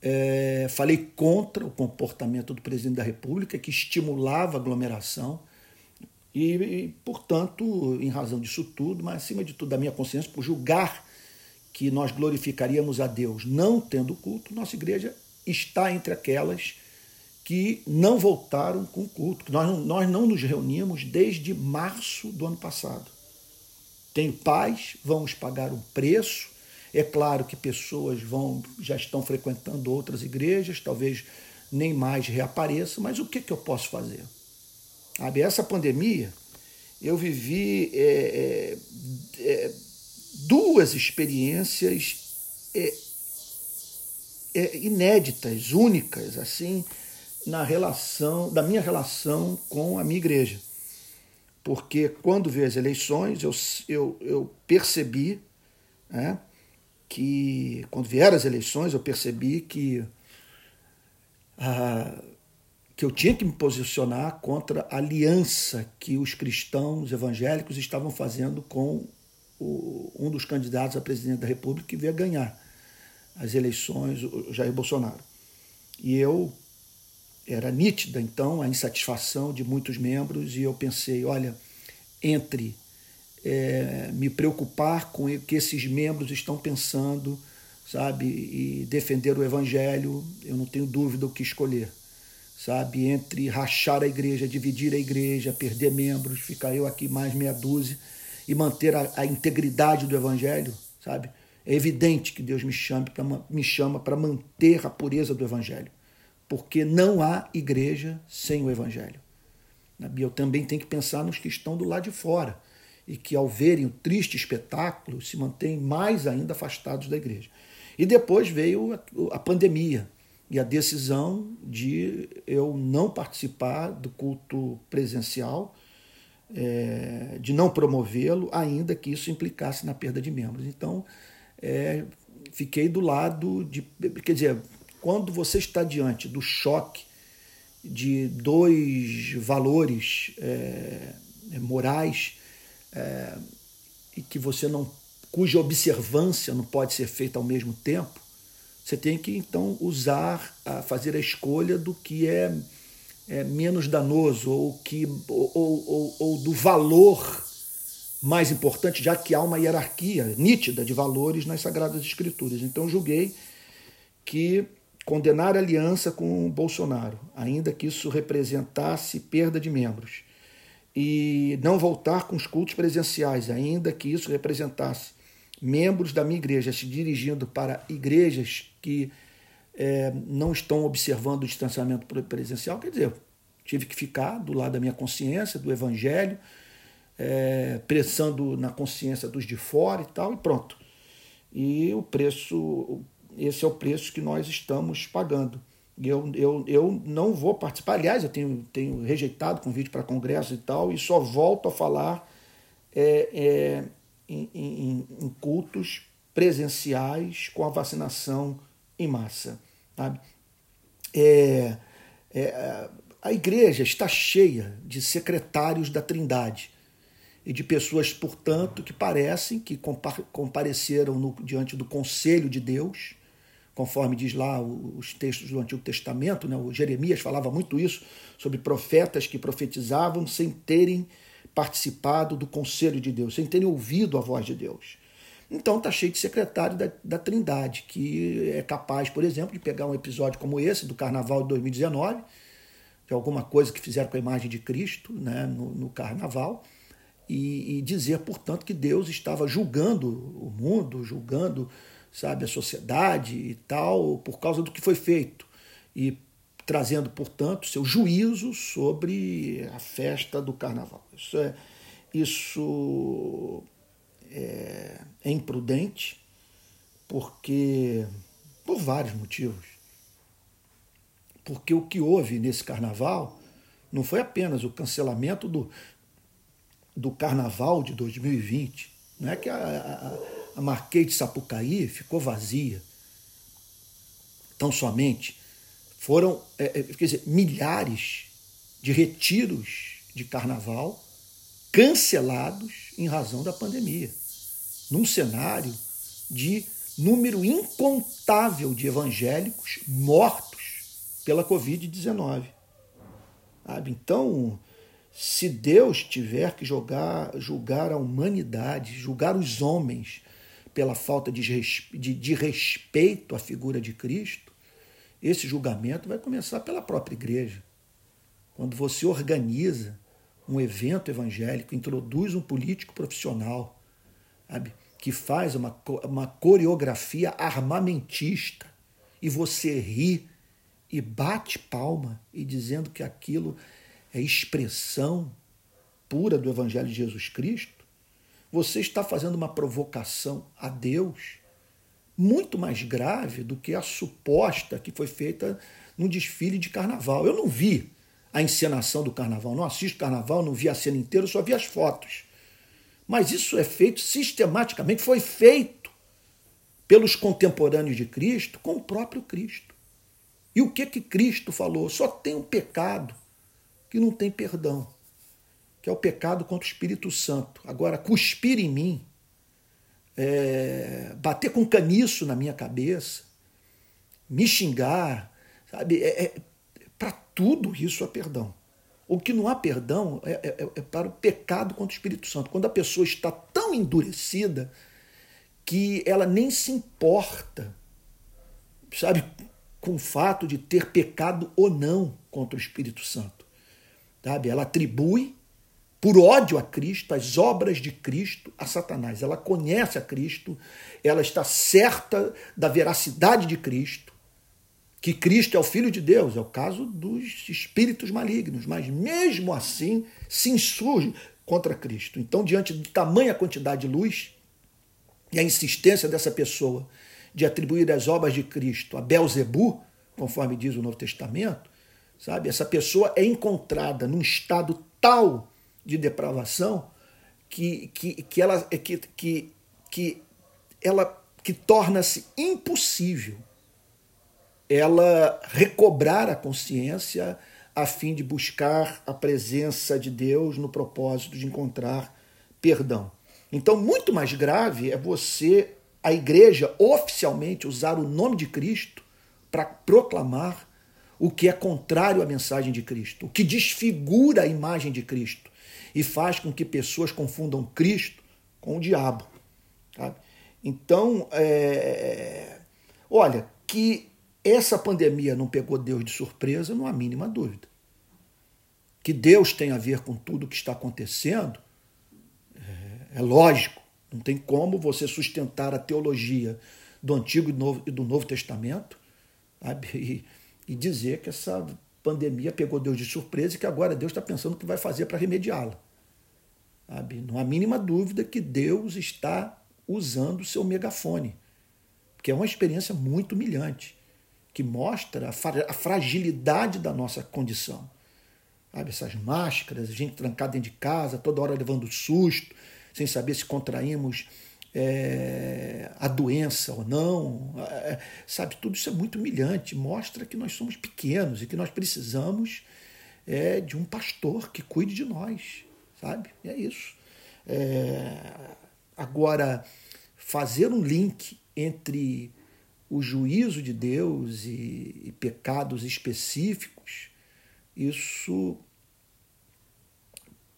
é, falei contra o comportamento do presidente da República, que estimulava a aglomeração. E, e, portanto, em razão disso tudo, mas acima de tudo da minha consciência, por julgar que nós glorificaríamos a Deus não tendo culto, nossa igreja está entre aquelas que não voltaram com culto. Nós não, nós não nos reunimos desde março do ano passado. Tenho paz, vamos pagar um preço, é claro que pessoas vão já estão frequentando outras igrejas, talvez nem mais reapareçam, mas o que, que eu posso fazer? Sabe, essa pandemia, eu vivi é, é, é, duas experiências é, é, inéditas, únicas, assim, na relação, da minha relação com a minha igreja. Porque quando veio as eleições, eu, eu, eu percebi né, que, quando vieram as eleições, eu percebi que, ah, que eu tinha que me posicionar contra a aliança que os cristãos evangélicos estavam fazendo com o, um dos candidatos a presidente da República que veio ganhar as eleições, o Jair Bolsonaro. E eu era nítida, então, a insatisfação de muitos membros, e eu pensei: olha, entre é, me preocupar com o que esses membros estão pensando, sabe, e defender o evangelho, eu não tenho dúvida o que escolher, sabe, entre rachar a igreja, dividir a igreja, perder membros, ficar eu aqui mais meia dúzia e manter a, a integridade do evangelho, sabe? É evidente que Deus me chame para me chama para manter a pureza do evangelho, porque não há igreja sem o evangelho. Eu também tenho que pensar nos que estão do lado de fora e que, ao verem o triste espetáculo, se mantêm mais ainda afastados da igreja. E depois veio a, pandemia e a decisão de eu não participar do culto presencial, é, de não promovê-lo, ainda que isso implicasse na perda de membros. Então, é, fiquei do lado de. Quer dizer, quando você está diante do choque de dois valores é, morais é, e que você não cuja observância não pode ser feita ao mesmo tempo, você tem que então usar, fazer a escolha do que é, é menos danoso ou, que, ou, ou, ou do valor mais importante, já que há uma hierarquia nítida de valores nas Sagradas Escrituras. Então julguei que condenar aliança com Bolsonaro, ainda que isso representasse perda de membros, e não voltar com os cultos presenciais, ainda que isso representasse membros da minha igreja se dirigindo para igrejas que é, não estão observando o distanciamento presencial, quer dizer, tive que ficar do lado da minha consciência, do evangelho, é, pressando na consciência dos de fora e tal, e pronto. E o preço, esse é o preço que nós estamos pagando. Eu, eu, eu não vou participar, aliás, eu tenho, tenho rejeitado convite para congresso e tal, e só volto a falar é, é, em, em, em, cultos presenciais com a vacinação em massa. Sabe? É, é, a igreja está cheia de secretários da Trindade e de pessoas, portanto, que parecem que compareceram no, diante do conselho de Deus, conforme diz lá os textos do Antigo Testamento, né? o Jeremias falava muito isso, sobre profetas que profetizavam sem terem participado do conselho de Deus, sem terem ouvido a voz de Deus. Então está cheio de secretário da, da Trindade, que é capaz, por exemplo, de pegar um episódio como esse, do Carnaval de 2019, de alguma coisa que fizeram com a imagem de Cristo né, no, no Carnaval, e, e dizer, portanto, que Deus estava julgando o mundo, julgando sabe, a sociedade e tal, por causa do que foi feito. E trazendo, portanto, seu juízo sobre a festa do carnaval. Isso é, isso é, é imprudente, porque por vários motivos. Porque o que houve nesse carnaval não foi apenas o cancelamento do, do carnaval de 2020. Não é que a, a, a Marquês de Sapucaí ficou vazia. Tão somente foram é, é, quer dizer, milhares de retiros de carnaval cancelados em razão da pandemia. Num cenário de número incontável de evangélicos mortos pela Covid-19. Então, se Deus tiver que jogar, julgar a humanidade, julgar os homens pela falta de, de, de respeito à figura de Cristo, esse julgamento vai começar pela própria igreja. Quando você organiza um evento evangélico, introduz um político profissional, sabe, que faz uma, uma coreografia armamentista e você ri e bate palma e dizendo que aquilo é expressão pura do Evangelho de Jesus Cristo, você está fazendo uma provocação a Deus muito mais grave do que a suposta que foi feita no desfile de carnaval. Eu não vi a encenação do carnaval, não assisto carnaval, não vi a cena inteira, só vi as fotos. Mas isso é feito sistematicamente, foi feito pelos contemporâneos de Cristo com o próprio Cristo. E o que que Cristo falou? Só tem um pecado que não tem perdão, que é o pecado contra o Espírito Santo. Agora, cuspir em mim, é, bater com caniço na minha cabeça, me xingar, sabe? É, é para tudo isso há perdão. O que não há perdão é, é, é, para o pecado contra o Espírito Santo. Quando a pessoa está tão endurecida que ela nem se importa, sabe, com o fato de ter pecado ou não contra o Espírito Santo. Sabe? Ela atribui, por ódio a Cristo, as obras de Cristo a Satanás. Ela conhece a Cristo, ela está certa da veracidade de Cristo, que Cristo é o Filho de Deus, é o caso dos espíritos malignos, mas mesmo assim se insurge contra Cristo. Então, diante de tamanha quantidade de luz e a insistência dessa pessoa de atribuir as obras de Cristo a Belzebu, conforme diz o Novo Testamento, sabe? Essa pessoa é encontrada num estado tal de depravação que, que, que ela que, que, que ela que torna-se impossível ela recobrar a consciência a fim de buscar a presença de Deus no propósito de encontrar perdão. Então, muito mais grave é você a igreja oficialmente usar o nome de Cristo para proclamar o que é contrário à mensagem de Cristo, o que desfigura a imagem de Cristo e faz com que pessoas confundam Cristo com o diabo. Sabe? Então, é... olha, que essa pandemia não pegou Deus de surpresa, não há mínima dúvida. Que Deus tem a ver com tudo o que está acontecendo, é, é lógico. Não tem como você sustentar a teologia do Antigo e do Novo, e do Novo Testamento sabe? E, e dizer que essa pandemia pegou Deus de surpresa e que agora Deus está pensando o que vai fazer para remediá-la. Não há mínima dúvida que Deus está usando o seu megafone, que é uma experiência muito humilhante, que mostra a fragilidade da nossa condição. Sabe, essas máscaras, a gente trancada dentro de casa, toda hora levando susto, sem saber se contraímos é, a doença ou não, é, sabe? Tudo isso é muito humilhante, mostra que nós somos pequenos e que nós precisamos é, de um pastor que cuide de nós, sabe? É isso. É, agora, fazer um link entre o juízo de Deus e, e pecados específicos, isso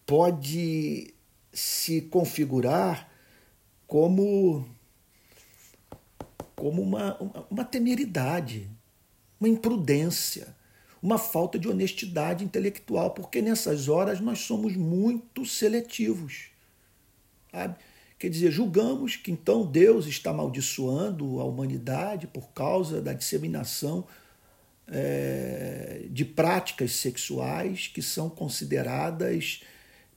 pode se configurar como, como uma, uma, uma temeridade, uma imprudência, uma falta de honestidade intelectual, porque nessas horas nós somos muito seletivos. Sabe? Quer dizer, julgamos que então Deus está amaldiçoando a humanidade por causa da disseminação é, de práticas sexuais que são consideradas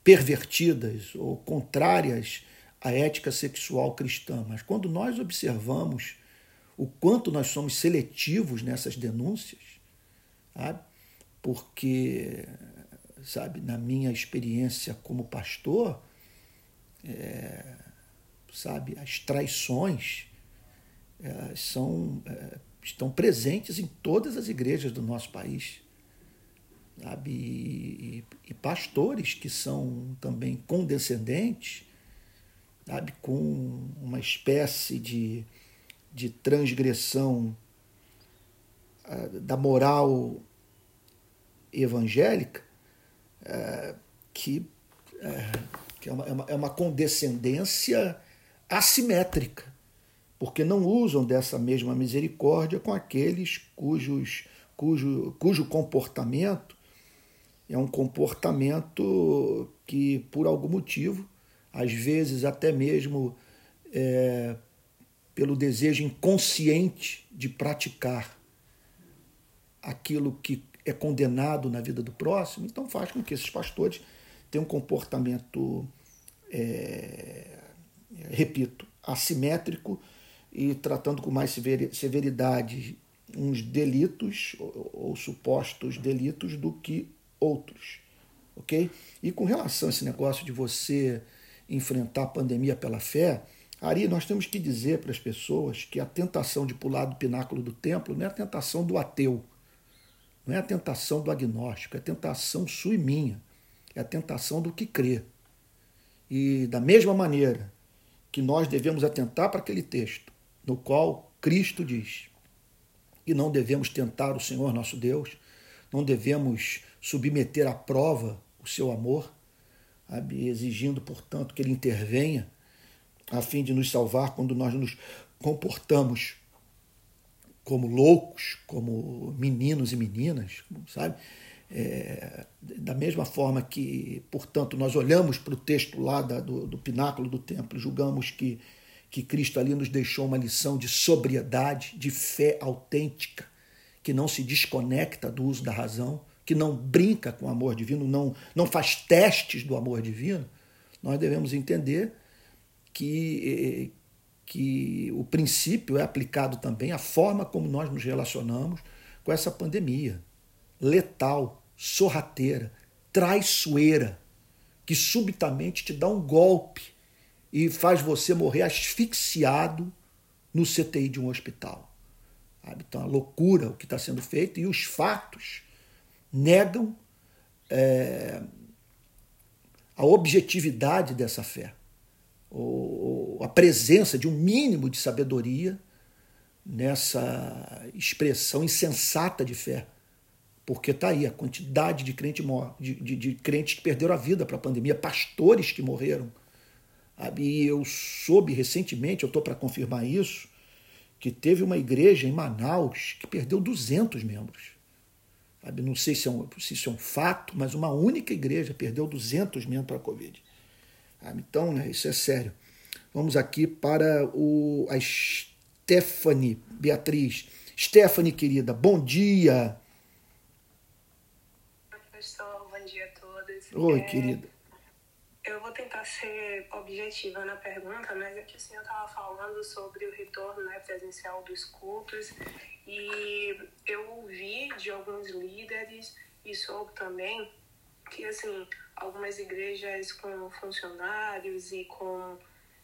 pervertidas ou contrárias a ética sexual cristã, mas quando nós observamos o quanto nós somos seletivos nessas denúncias, sabe? porque, sabe, na minha experiência como pastor, é, sabe, as traições é, são, é, estão presentes em todas as igrejas do nosso país. Sabe? E, e, e pastores que são também condescendentes sabe, com uma espécie de, de transgressão uh, da moral evangélica, uh, que, uh, que é, uma, é, uma, é uma condescendência assimétrica, porque não usam dessa mesma misericórdia com aqueles cujos, cujo, cujo comportamento é um comportamento que, por algum motivo, às vezes até mesmo é, pelo desejo inconsciente de praticar aquilo que é condenado na vida do próximo, então faz com que esses pastores tenham um comportamento, é, repito, assimétrico e tratando com mais severidade uns delitos ou, ou supostos delitos do que outros, ok? E com relação a esse negócio de você enfrentar a pandemia pela fé, Ari, nós temos que dizer para as pessoas que a tentação de pular do pináculo do templo não é a tentação do ateu, não é a tentação do agnóstico, é a tentação sua e minha, é a tentação do que crê. E da mesma maneira que nós devemos atentar para aquele texto, no qual Cristo diz que não devemos tentar o Senhor nosso Deus, não devemos submeter à prova o seu amor, sabe? exigindo, portanto, que ele intervenha a fim de nos salvar quando nós nos comportamos como loucos, como meninos e meninas, sabe? É, da mesma forma que, portanto, nós olhamos para o texto lá da, do, do pináculo do templo, julgamos que, que Cristo ali nos deixou uma lição de sobriedade, de fé autêntica, que não se desconecta do uso da razão, que não brinca com o amor divino, não, não faz testes do amor divino, nós devemos entender que, que o princípio é aplicado também à forma como nós nos relacionamos com essa pandemia letal, sorrateira, traiçoeira, que subitamente te dá um golpe e faz você morrer asfixiado no CTI de um hospital. Então, a loucura o que está sendo feito e os fatos negam é, a objetividade dessa fé. Ou, a presença de um mínimo de sabedoria nessa expressão insensata de fé. Porque está aí a quantidade de, crente de, de, de crentes que perderam a vida para a pandemia, pastores que morreram. E eu soube recentemente, eu estou para confirmar isso, que teve uma igreja em Manaus que perdeu 200 membros. Não sei se, é um, se isso é um fato, mas uma única igreja perdeu 200 membros para a Covid. Então, né, isso é sério. Vamos aqui para o, a Stephanie Beatriz. Stephanie, querida, bom dia. Professor, bom dia a todos. Oi, é... querida. Eu vou tentar ser objetiva na pergunta, mas é que o senhor estava falando sobre o retorno né, presencial dos cultos e eu ouvi de alguns líderes e soube também que, assim, algumas igrejas com funcionários e com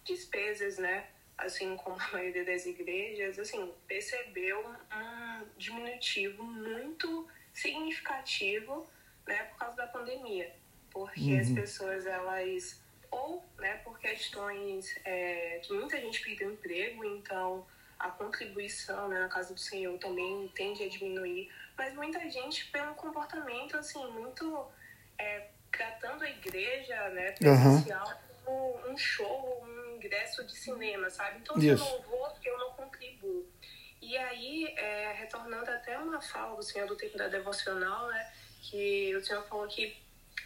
despesas, né, assim como a maioria das igrejas, assim, percebeu um diminutivo muito significativo, né, por causa da pandemia porque uhum. as pessoas elas ou né por questões é, que muita gente perdeu emprego então a contribuição né, na casa do Senhor também tende a diminuir mas muita gente pelo comportamento assim muito é, tratando a igreja né presencial uhum. como um show um ingresso de cinema sabe então se eu não vou eu não contribuo e aí é, retornando até uma fala do Senhor do tempo da devocional né que o Senhor falou que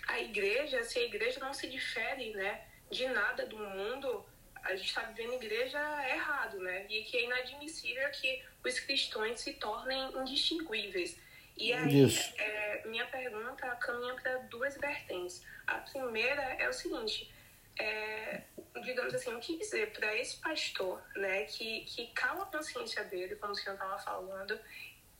a igreja, se a igreja não se difere, né, de nada do mundo, a gente está vivendo igreja errado, né? E que é inadmissível que os cristãos se tornem indistinguíveis. E aí, é, minha pergunta caminha para duas vertentes. A primeira é o seguinte: é, digamos assim, o que dizer para esse pastor, né, que, que cala a consciência dele, como o senhor estava falando,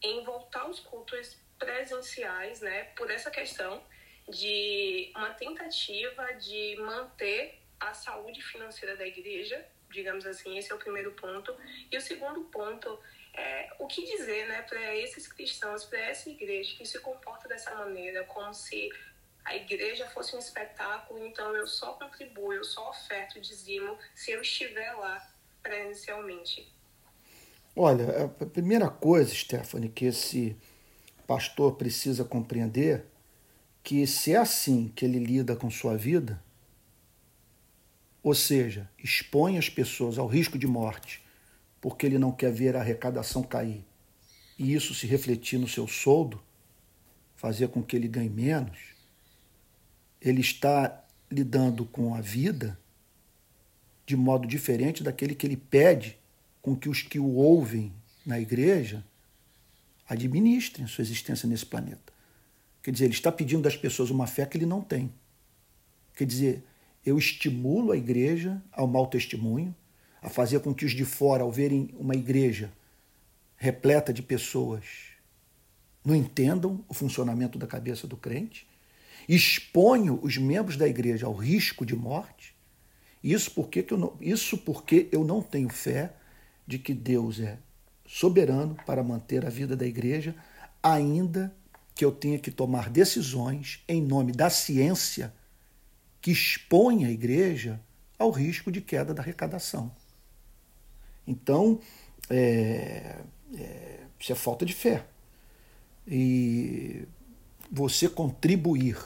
em voltar aos cultos presenciais, né, por essa questão de uma tentativa de manter a saúde financeira da igreja, digamos assim, esse é o primeiro ponto. E o segundo ponto é o que dizer né, para esses cristãos, para essa igreja que se comporta dessa maneira, como se a igreja fosse um espetáculo, então eu só contribuo, eu só oferto, dizimo, se eu estiver lá presencialmente. Olha, a primeira coisa, Stephanie, que esse pastor precisa compreender que se é assim que ele lida com sua vida, ou seja, expõe as pessoas ao risco de morte porque ele não quer ver a arrecadação cair e isso se refletir no seu soldo, fazer com que ele ganhe menos, ele está lidando com a vida de modo diferente daquele que ele pede com que os que o ouvem na igreja administrem sua existência nesse planeta. Quer dizer, ele está pedindo das pessoas uma fé que ele não tem. Quer dizer, eu estimulo a igreja ao mau testemunho, a fazer com que os de fora, ao verem uma igreja repleta de pessoas, não entendam o funcionamento da cabeça do crente, exponho os membros da igreja ao risco de morte. Isso porque, eu não, isso porque eu não tenho fé de que Deus é soberano para manter a vida da igreja, ainda que eu tenha que tomar decisões em nome da ciência que expõe a igreja ao risco de queda da arrecadação. Então, é, é, isso é falta de fé. E você contribuir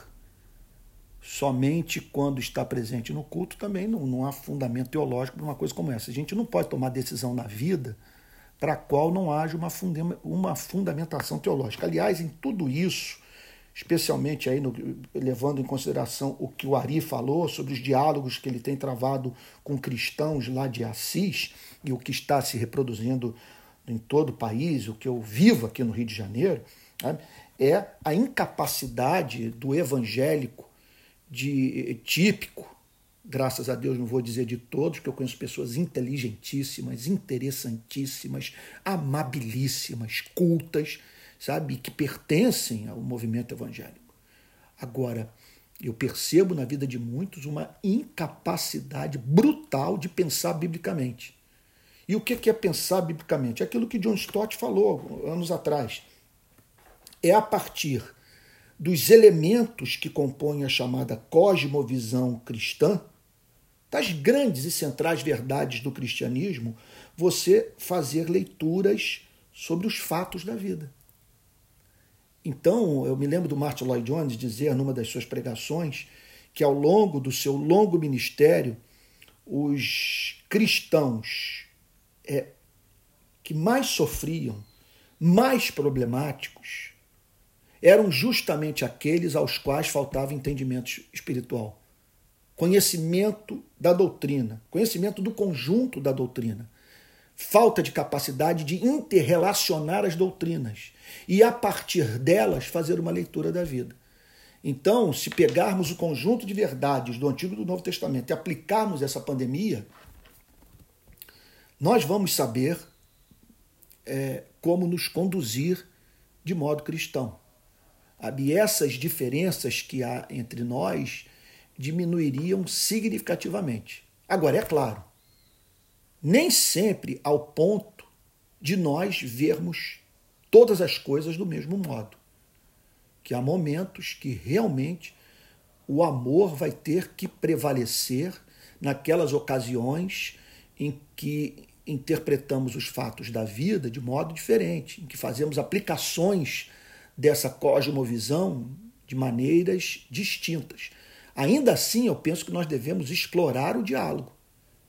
somente quando está presente no culto também não, não há fundamento teológico para uma coisa como essa. A gente não pode tomar decisão na vida para a qual não haja uma, uma fundamentação teológica. Aliás, em tudo isso, especialmente aí no, levando em consideração o que o Ari falou sobre os diálogos que ele tem travado com cristãos lá de Assis e o que está se reproduzindo em todo o país, o que eu vivo aqui no Rio de Janeiro, né, é a incapacidade do evangélico de típico graças a Deus, não vou dizer de todos, porque eu conheço pessoas inteligentíssimas, interessantíssimas, amabilíssimas, cultas, sabe, que pertencem ao movimento evangélico. Agora, eu percebo na vida de muitos uma incapacidade brutal de pensar biblicamente. E o que é pensar biblicamente? É aquilo que John Stott falou anos atrás. É a partir dos elementos que compõem a chamada cosmovisão cristã das grandes e centrais verdades do cristianismo, você fazer leituras sobre os fatos da vida. Então, eu me lembro do Martin Lloyd Jones dizer numa das suas pregações que ao longo do seu longo ministério, os cristãos é, que mais sofriam, mais problemáticos, eram justamente aqueles aos quais faltava entendimento espiritual, conhecimento da doutrina, conhecimento do conjunto da doutrina, falta de capacidade de interrelacionar as doutrinas e, a partir delas, fazer uma leitura da vida. Então, se pegarmos o conjunto de verdades do Antigo e do Novo Testamento e aplicarmos essa pandemia, nós vamos saber é, como nos conduzir de modo cristão. E essas diferenças que há entre nós diminuiriam significativamente. Agora, é claro, nem sempre ao ponto de nós vermos todas as coisas do mesmo modo que há momentos que realmente o amor vai ter que prevalecer naquelas ocasiões em que interpretamos os fatos da vida de modo diferente, em que fazemos aplicações dessa cosmovisão de maneiras distintas. Ainda assim, eu penso que nós devemos explorar o diálogo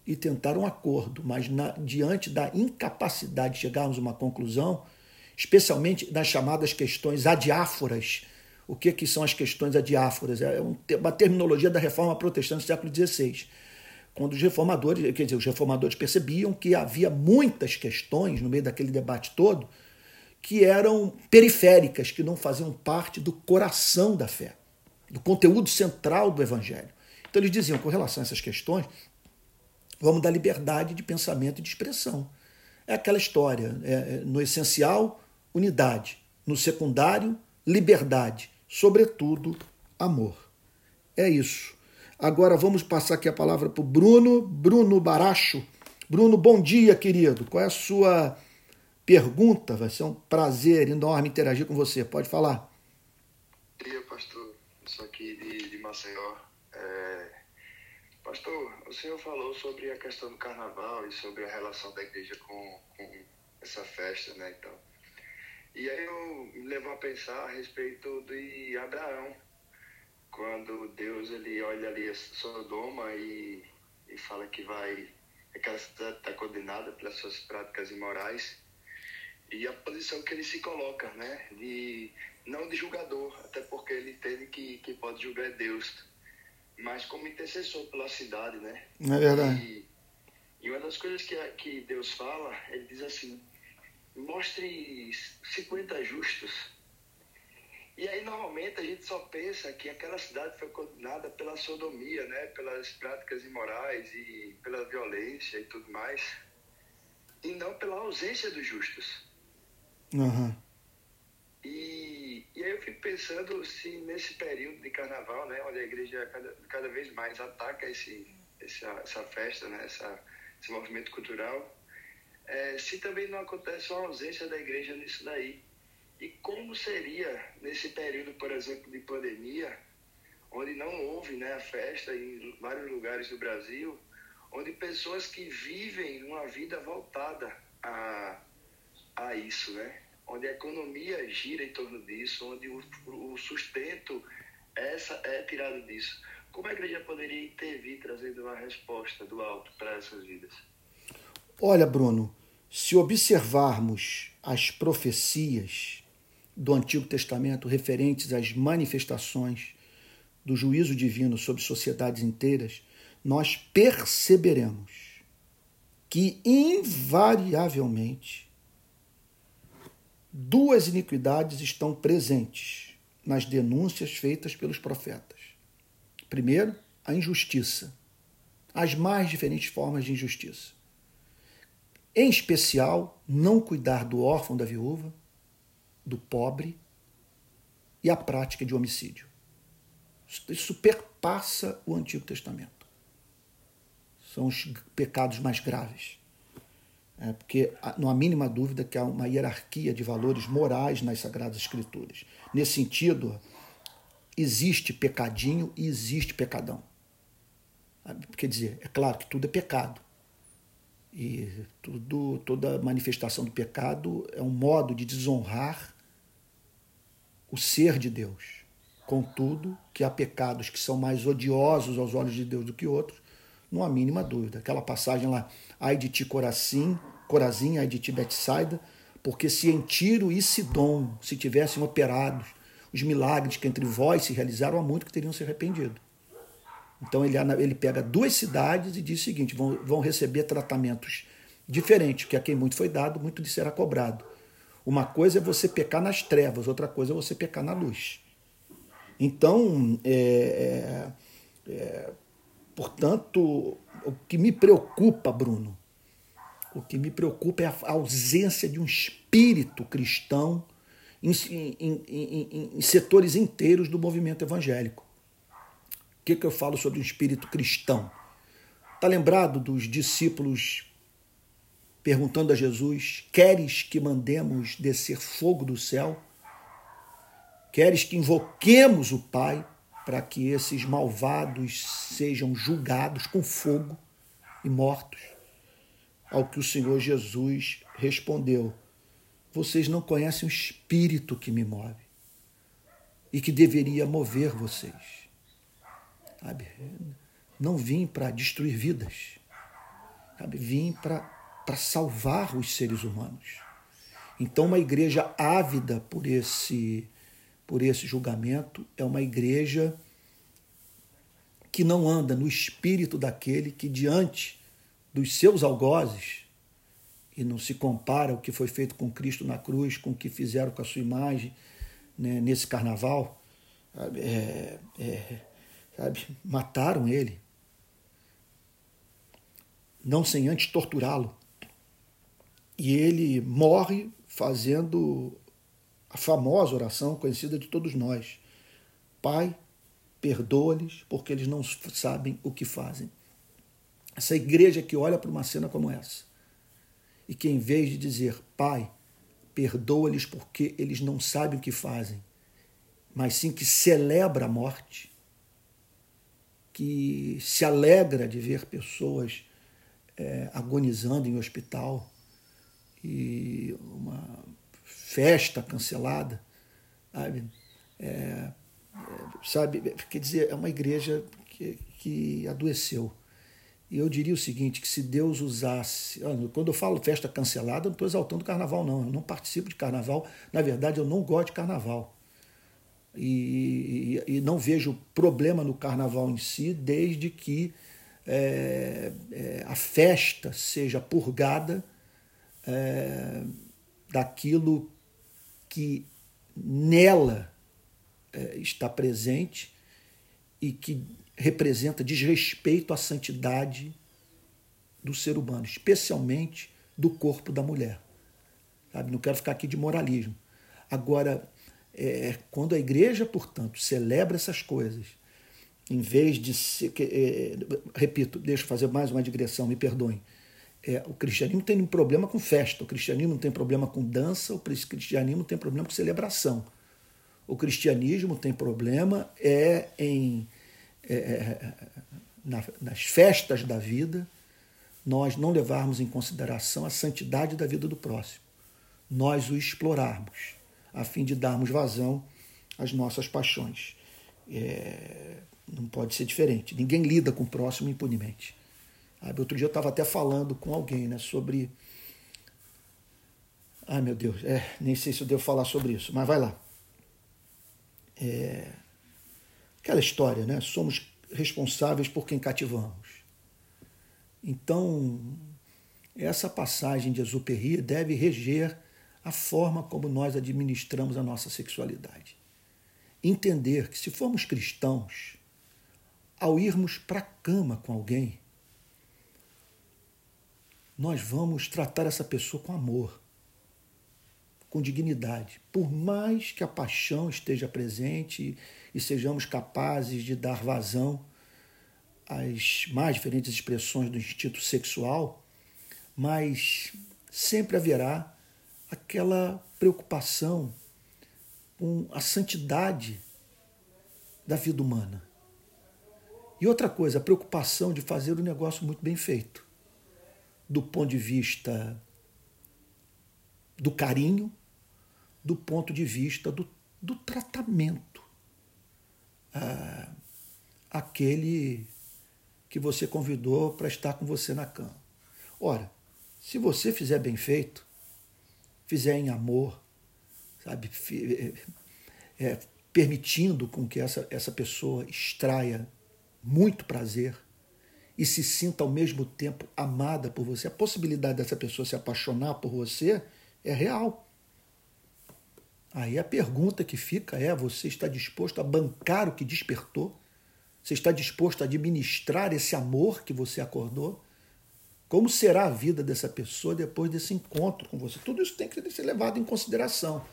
e tentar um acordo, mas na, diante da incapacidade de chegarmos a uma conclusão, especialmente nas chamadas questões adiáforas. O que, que são as questões adiáforas? É uma terminologia da reforma protestante do século XVI. Quando os reformadores, quer dizer, os reformadores percebiam que havia muitas questões no meio daquele debate todo que eram periféricas, que não faziam parte do coração da fé, do conteúdo central do evangelho. Então eles diziam, com relação a essas questões, vamos dar liberdade de pensamento e de expressão. É aquela história, é, é no essencial, unidade. No secundário, liberdade. Sobretudo, amor. É isso. Agora vamos passar aqui a palavra para o Bruno, Bruno Baracho. Bruno, bom dia, querido. Qual é a sua pergunta? Vai ser um prazer enorme interagir com você. Pode falar. Bom dia, pastor. Aqui de, de Maceió. É... Pastor, o senhor falou sobre a questão do carnaval e sobre a relação da igreja com, com essa festa, né? Então, e aí eu me levou a pensar a respeito de Abraão, quando Deus ele olha ali Sodoma e, e fala que vai aquela cidade está condenada pelas suas práticas imorais e a posição que ele se coloca, né, de não de julgador, até porque ele entende que que pode julgar Deus, mas como intercessor pela cidade, né? É verdade. E, e uma das coisas que que Deus fala, ele diz assim: mostre 50 justos. E aí, normalmente, a gente só pensa que aquela cidade foi condenada pela sodomia, né? pelas práticas imorais e pela violência e tudo mais, e não pela ausência dos justos. Uhum. E, e aí eu fico pensando se nesse período de carnaval, né, onde a igreja cada, cada vez mais ataca esse, essa, essa festa, né, essa, esse movimento cultural, é, se também não acontece uma ausência da igreja nisso daí. E como seria nesse período, por exemplo, de pandemia, onde não houve né, a festa em vários lugares do Brasil, onde pessoas que vivem uma vida voltada a, a isso, né? Onde a economia gira em torno disso, onde o, o sustento é, essa, é tirado disso. Como a igreja poderia intervir trazendo uma resposta do alto para essas vidas? Olha, Bruno, se observarmos as profecias do Antigo Testamento referentes às manifestações do juízo divino sobre sociedades inteiras, nós perceberemos que, invariavelmente, duas iniquidades estão presentes nas denúncias feitas pelos profetas. Primeiro, a injustiça, as mais diferentes formas de injustiça. Em especial, não cuidar do órfão, da viúva, do pobre e a prática de homicídio. Isso perpassa o Antigo Testamento. São os pecados mais graves. É porque não há mínima dúvida que há uma hierarquia de valores morais nas Sagradas Escrituras. Nesse sentido, existe pecadinho e existe pecadão. Quer dizer, é claro que tudo é pecado. E tudo, toda manifestação do pecado é um modo de desonrar o ser de Deus. Contudo, que há pecados que são mais odiosos aos olhos de Deus do que outros, não há mínima dúvida. Aquela passagem lá, ai de ti Corazim, Corazim, ai de ti Betsaida, porque se em Tiro e Sidom se tivessem operado os milagres que entre vós se realizaram, há muito que teriam se arrependido. Então ele, ele pega duas cidades e diz o seguinte: vão, vão receber tratamentos diferentes, que a quem muito foi dado, muito lhe será cobrado. Uma coisa é você pecar nas trevas, outra coisa é você pecar na luz. Então, é, é, é, portanto, o que me preocupa, Bruno, o que me preocupa é a ausência de um espírito cristão em, em, em, em setores inteiros do movimento evangélico. O que, que eu falo sobre o espírito cristão? Está lembrado dos discípulos perguntando a Jesus: Queres que mandemos descer fogo do céu? Queres que invoquemos o Pai para que esses malvados sejam julgados com fogo e mortos? Ao que o Senhor Jesus respondeu: Vocês não conhecem o espírito que me move e que deveria mover vocês. Não vim para destruir vidas. Vim para salvar os seres humanos. Então, uma igreja ávida por esse por esse julgamento é uma igreja que não anda no espírito daquele que, diante dos seus algozes, e não se compara o que foi feito com Cristo na cruz, com o que fizeram com a sua imagem né, nesse carnaval, é, é, sabe, mataram ele, não sem antes torturá-lo. E ele morre fazendo a famosa oração conhecida de todos nós. Pai, perdoa-lhes porque eles não sabem o que fazem. Essa igreja que olha para uma cena como essa e que, em vez de dizer, Pai, perdoa-lhes porque eles não sabem o que fazem, mas sim que celebra a morte, que se alegra de ver pessoas é, agonizando em hospital e uma festa cancelada, sabe? É, é, sabe? Quer dizer, é uma igreja que, que adoeceu. E eu diria o seguinte, que se Deus usasse... Quando eu falo festa cancelada, eu não estou exaltando o carnaval, não. Eu não participo de carnaval. Na verdade, eu não gosto de carnaval. E, e, e não vejo problema no carnaval em si, desde que é, é, a festa seja purgada é, daquilo que nela é, está presente e que representa desrespeito à santidade do ser humano, especialmente do corpo da mulher. Sabe? Não quero ficar aqui de moralismo. Agora, é, quando a igreja, portanto, celebra essas coisas, em vez de. Se, é, repito, deixa eu fazer mais uma digressão, me perdoem é, o cristianismo tem um problema com festa, o cristianismo não tem problema com dança, o cristianismo tem problema com celebração. O cristianismo tem problema é em é, é, na, nas festas da vida nós não levarmos em consideração a santidade da vida do próximo, nós o explorarmos a fim de darmos vazão às nossas paixões. É, não pode ser diferente. Ninguém lida com o próximo impunemente. Outro dia eu estava até falando com alguém né, sobre. Ai meu Deus, é, nem sei se eu devo falar sobre isso, mas vai lá. É, aquela história, né? Somos responsáveis por quem cativamos. Então, essa passagem de Exupery deve reger a forma como nós administramos a nossa sexualidade. Entender que se formos cristãos, ao irmos para a cama com alguém, nós vamos tratar essa pessoa com amor, com dignidade. Por mais que a paixão esteja presente e sejamos capazes de dar vazão às mais diferentes expressões do instinto sexual, mas sempre haverá aquela preocupação com a santidade da vida humana. E outra coisa, a preocupação de fazer o negócio muito bem feito, do ponto de vista do carinho, do ponto de vista do, do tratamento. Ah, aquele que você convidou para estar com você na cama. Ora, se você fizer bem feito, fizer em amor, sabe, é, permitindo com que essa, essa pessoa extraia muito prazer e se sinta ao mesmo tempo amada por você, a possibilidade dessa pessoa se apaixonar por você é real. Aí a pergunta que fica é: você está disposto a bancar o que despertou? Você está disposto a administrar esse amor que você acordou? Como será a vida dessa pessoa depois desse encontro com você? Tudo isso tem que ser levado em consideração.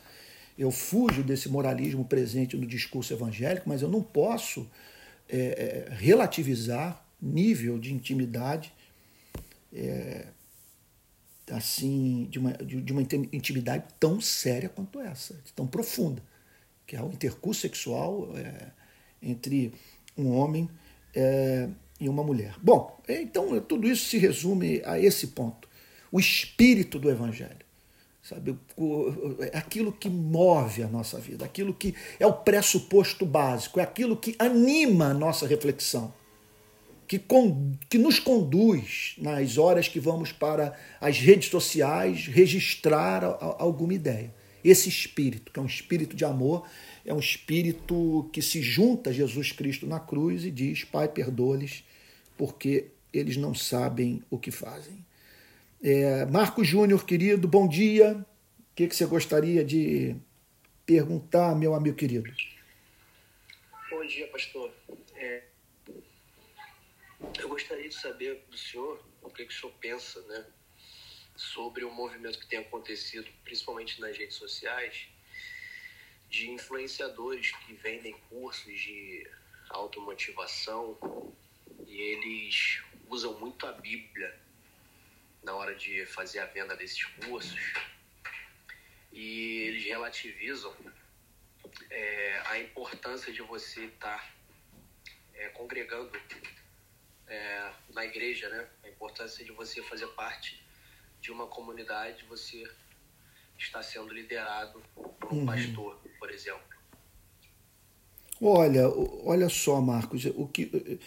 Eu fujo desse moralismo presente no discurso evangélico, mas eu não posso é, relativizar nível de intimidade é, assim de uma, de uma intimidade tão séria quanto essa, tão profunda, que é o intercurso sexual é, entre um homem é, e uma mulher. Bom, então tudo isso se resume a esse ponto, o espírito do evangelho sabe? É aquilo que move a nossa vida, aquilo que é o pressuposto básico, é aquilo que anima a nossa reflexão, que, con, que nos conduz nas horas que vamos para as redes sociais registrar a, a, alguma ideia. Esse espírito, que é um espírito de amor, é um espírito que se junta a Jesus Cristo na cruz e diz: Pai, perdoa-lhes, porque eles não sabem o que fazem. É, Júnior, querido, bom dia. O que, que você gostaria de perguntar, meu amigo querido? Bom dia, pastor. Eu gostaria de saber do senhor o que, que o senhor pensa né, sobre o movimento que tem acontecido, principalmente nas redes sociais, de influenciadores que vendem cursos de automotivação e eles usam muito a Bíblia na hora de fazer a venda desses cursos. E eles relativizam é, a importância de você estar tá, é, congregando é, na igreja, né? A importância de você fazer parte de uma comunidade, você está sendo liderado por um uhum. pastor, por exemplo. Olha, olha só, Marcos, o que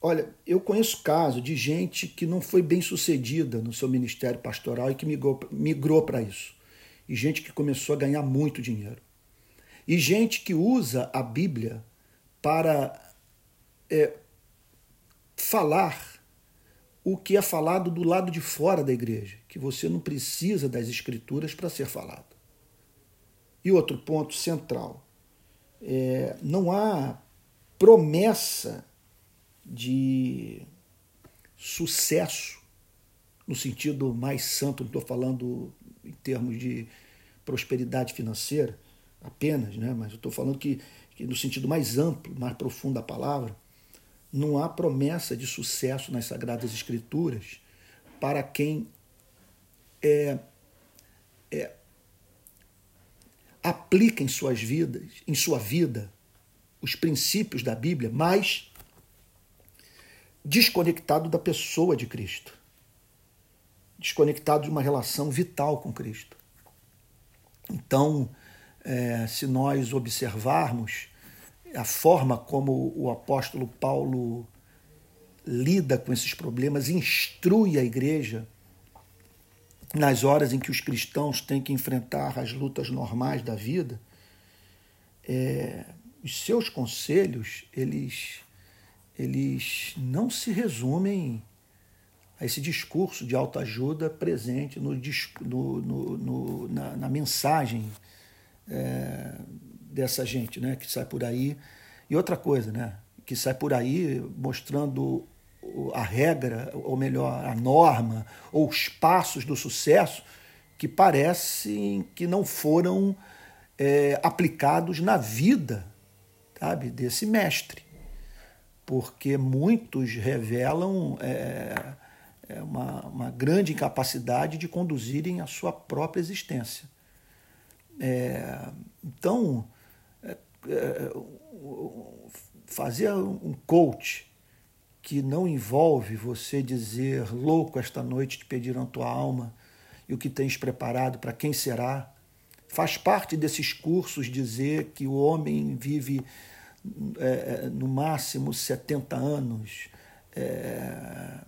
Olha, eu conheço casos de gente que não foi bem sucedida no seu ministério pastoral e que migrou, migrou para isso. E gente que começou a ganhar muito dinheiro. E gente que usa a Bíblia para é, falar o que é falado do lado de fora da igreja, que você não precisa das escrituras para ser falado. E outro ponto central: é, não há promessa de sucesso, no sentido mais santo, não estou falando em termos de prosperidade financeira apenas, né? mas estou falando que, que, no sentido mais amplo, mais profundo da palavra, não há promessa de sucesso nas Sagradas Escrituras para quem é, é, aplica em suas vidas, em sua vida, os princípios da Bíblia, mas desconectado da pessoa de Cristo, desconectado de uma relação vital com Cristo. Então, é, se nós observarmos a forma como o apóstolo Paulo lida com esses problemas, instrui a igreja nas horas em que os cristãos têm que enfrentar as lutas normais da vida, é, os seus conselhos, eles eles não se resumem a esse discurso de autoajuda presente no, no, no, na, na, mensagem é, dessa gente né, que sai por aí. E outra coisa, né, que sai por aí mostrando a regra, ou melhor, a norma, ou os passos do sucesso que parecem que não foram é, aplicados na vida sabe, desse mestre porque muitos revelam é, é uma, uma, grande incapacidade de conduzirem a sua própria existência. É, então, fazer um coach que não envolve você dizer, louco, esta noite te pediram a tua alma e o que tens preparado para quem será. Faz parte desses cursos dizer que o homem vive é, no máximo 70 anos é,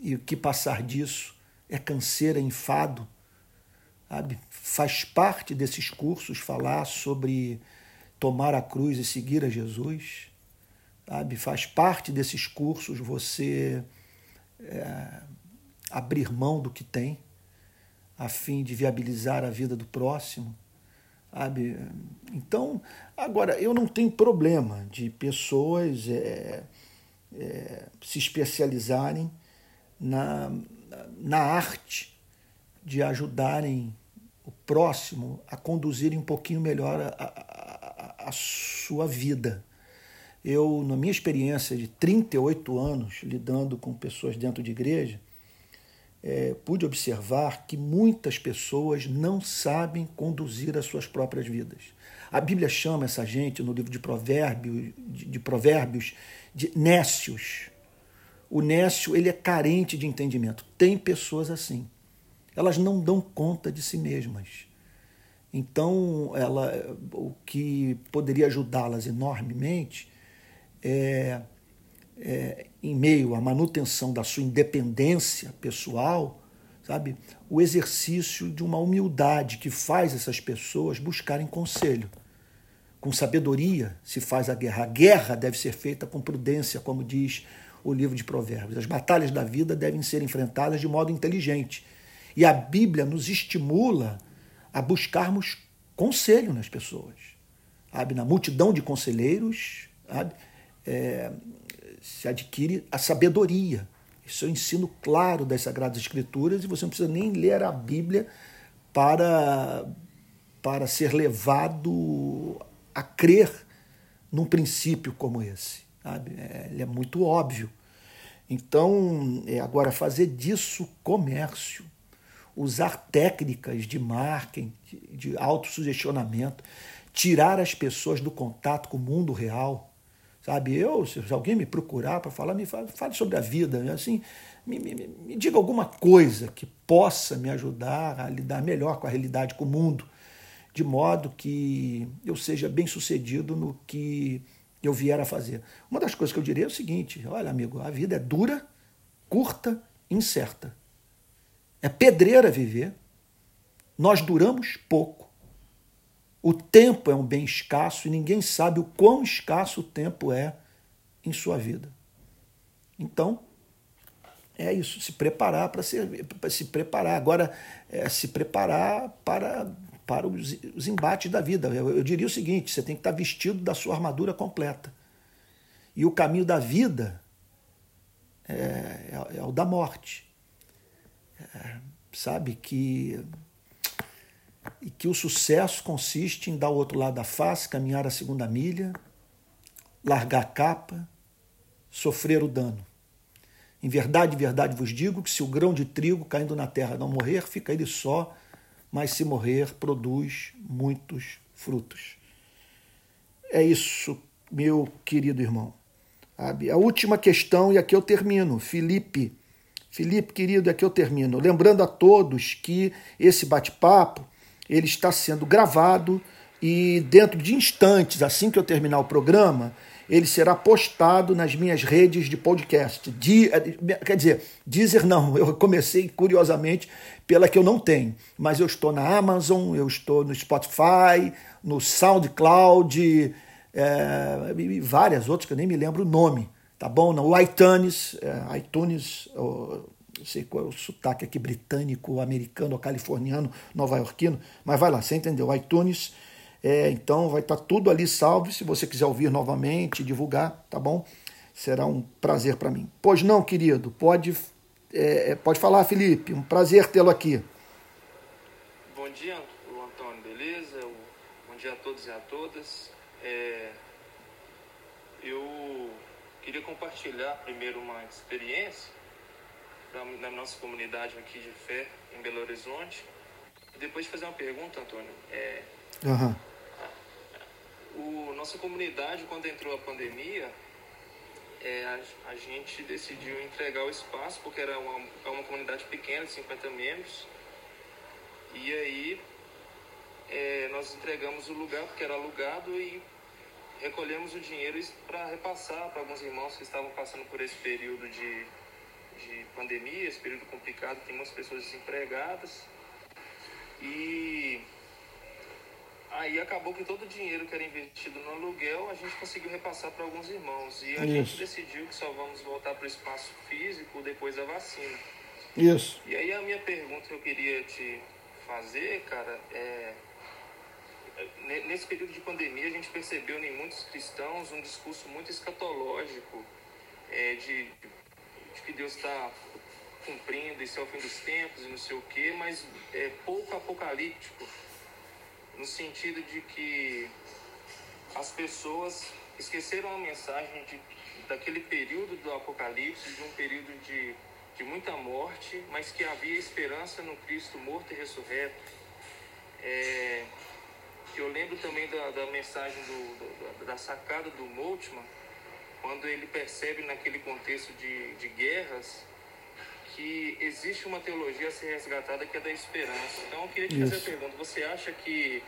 e o que passar disso é canseira, enfado. Sabe? Faz parte desses cursos falar sobre tomar a cruz e seguir a Jesus sabe? Faz parte desses cursos você é, abrir mão do que tem, a fim de viabilizar a vida do próximo, sabe? Então, agora, eu não tenho problema de pessoas é, é, se especializarem na, na arte de ajudarem o próximo a conduzirem um pouquinho melhor a, a, a, sua vida eu, na minha experiência de 38 anos lidando com pessoas dentro de igreja, é, pude observar que muitas pessoas não sabem conduzir as suas próprias vidas. A Bíblia chama essa gente, no livro de Provérbios, de, de Provérbios, de nécios. O nécio ele é carente de entendimento. Tem pessoas assim. Elas não dão conta de si mesmas. Então, ela, o que poderia ajudá-las enormemente é, é, em meio à manutenção da sua independência pessoal, sabe, o exercício de uma humildade que faz essas pessoas buscarem conselho. Com sabedoria se faz a guerra. A guerra deve ser feita com prudência, como diz o livro de Provérbios. As batalhas da vida devem ser enfrentadas de modo inteligente. E a Bíblia nos estimula a buscarmos conselho nas pessoas. Sabe? Na multidão de conselheiros, é, se adquire a sabedoria. Isso é o ensino claro das Sagradas Escrituras e você não precisa nem ler a Bíblia para, para ser levado a crer num princípio como esse. Sabe? É, ele é muito óbvio. Então, é, agora, fazer disso comércio, usar técnicas de marketing, de autossugestionamento, tirar as pessoas do contato com o mundo real, Sabe, eu, se alguém me procurar para falar, me fale, fale, sobre a vida, né? assim, me, me, me, diga alguma coisa que possa me ajudar a lidar melhor com a realidade, com o mundo, de modo que eu seja bem sucedido no que eu vier a fazer. Uma das coisas que eu diria é o seguinte: olha, amigo, a vida é dura, curta, incerta. É pedreira viver. Nós duramos pouco. O tempo é um bem escasso e ninguém sabe o quão escasso o tempo é em sua vida. Então, é isso, se preparar para se preparar. Agora, é se preparar para, para os, os embates da vida. Eu, eu, diria o seguinte: você tem que estar vestido da sua armadura completa. E o caminho da vida é, é, é o da morte. Sabe que e que o sucesso consiste em dar o outro lado da face, caminhar a segunda milha, largar a capa, sofrer o dano. Em verdade, verdade vos digo que se o grão de trigo caindo na terra não morrer, fica ele só, mas se morrer, produz muitos frutos. É isso, meu querido irmão. A última questão, e aqui eu termino. Felipe, Felipe, querido, aqui eu termino. Lembrando a todos que esse bate-papo ele está sendo gravado e dentro de instantes, assim que eu terminar o programa, ele será postado nas minhas redes de podcast. De, quer dizer, Deezer não, eu comecei curiosamente pela que eu não tenho, mas eu estou na Amazon, eu estou no Spotify, no SoundCloud, é, e várias outras que eu nem me lembro o nome, tá bom? No iTunes, é, iTunes, não sei qual é o sotaque aqui, britânico, americano, californiano, nova-iorquino, mas vai lá, você entendeu? iTunes, é, então vai estar tá tudo ali salvo. Se você quiser ouvir novamente, divulgar, tá bom? Será um prazer para mim. Pois não, querido, pode, é, pode falar, Felipe, um prazer tê-lo aqui. Bom dia, Antônio, beleza? Bom dia a todos e a todas. É, eu queria compartilhar primeiro uma experiência na nossa comunidade aqui de fé em Belo Horizonte. E depois de fazer uma pergunta, Antônio, é, uhum. o nossa comunidade quando entrou a pandemia, é, a, a, gente decidiu entregar o espaço, porque era uma, é uma comunidade pequena, de 50 membros. E aí é, nós entregamos o lugar, porque era alugado, e recolhemos o dinheiro para repassar para alguns irmãos que estavam passando por esse período de, de pandemia, esse período complicado, tem muitas pessoas desempregadas. E aí acabou que todo o dinheiro que era investido no aluguel a gente conseguiu repassar para alguns irmãos. E a Isso. gente decidiu que só vamos voltar para o espaço físico depois da vacina. Isso. E aí a minha pergunta que eu queria te fazer, cara, é nesse período de pandemia, a gente percebeu em muitos cristãos um discurso muito escatológico é, de, de, que Deus está cumprindo, isso é o fim dos tempos e não sei o quê, mas é pouco apocalíptico, no sentido de que as pessoas esqueceram a mensagem de, daquele período do Apocalipse, de um período de, de muita morte, mas que havia esperança no Cristo morto e ressurreto. É, lembro também da, da mensagem do, do, da sacada do Moltmann, quando ele percebe naquele contexto de, de guerras que existe uma teologia a ser resgatada que é da esperança. Então eu queria te fazer a pergunta, você acha que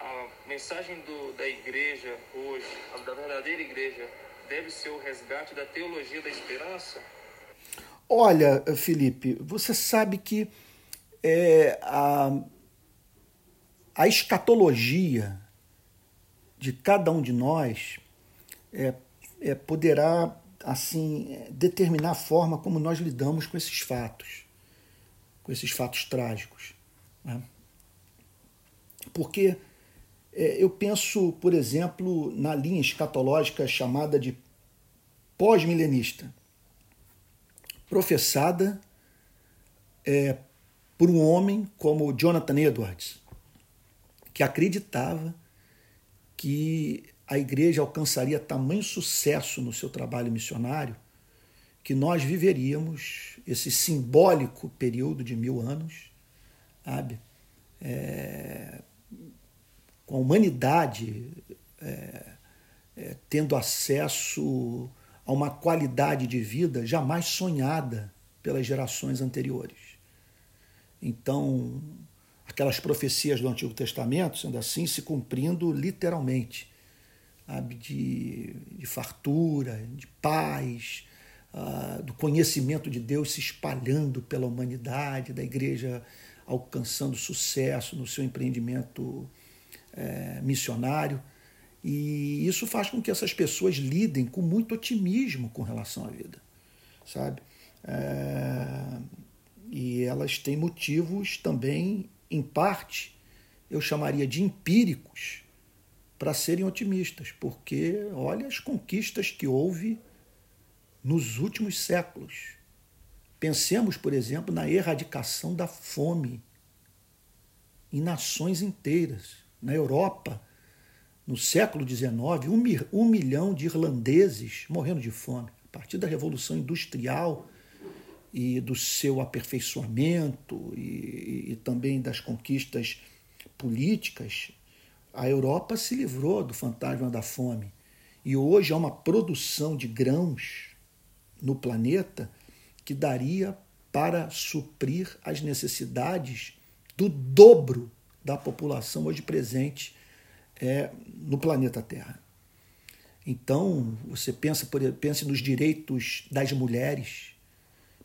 a mensagem do, da igreja hoje, da verdadeira igreja, deve ser o resgate da teologia da esperança? Olha, Felipe, você sabe que é, a, a escatologia de cada um de nós é, é, poderá assim determinar a forma como nós lidamos com esses fatos, com esses fatos trágicos. Né? Porque é, eu penso, por exemplo, na linha escatológica chamada de pós-milenista, professada é, por um homem como Jonathan Edwards, que acreditava que a igreja alcançaria tamanho sucesso no seu trabalho missionário que nós viveríamos esse simbólico período de mil anos, sabe? É, com a humanidade é, é, tendo acesso a uma qualidade de vida jamais sonhada pelas gerações anteriores. Então, aquelas profecias do Antigo Testamento, sendo assim, se cumprindo literalmente, sabe? De, de fartura, de paz, uh, do conhecimento de Deus se espalhando pela humanidade, da igreja alcançando sucesso no seu empreendimento é, missionário. E isso faz com que essas pessoas lidem com muito otimismo com relação à vida, sabe? É, e elas têm motivos também em parte, eu chamaria de empíricos, para serem otimistas, porque olha as conquistas que houve nos últimos séculos. Pensemos, por exemplo, na erradicação da fome em nações inteiras. Na Europa, no século XIX, um, milhão de irlandeses morrendo de fome. A partir da Revolução Industrial, e do seu aperfeiçoamento e, e, também das conquistas políticas, a Europa se livrou do fantasma da fome. E hoje há uma produção de grãos no planeta que daria para suprir as necessidades do dobro da população hoje presente é, no planeta Terra. Então, você pensa, por, pense nos direitos das mulheres,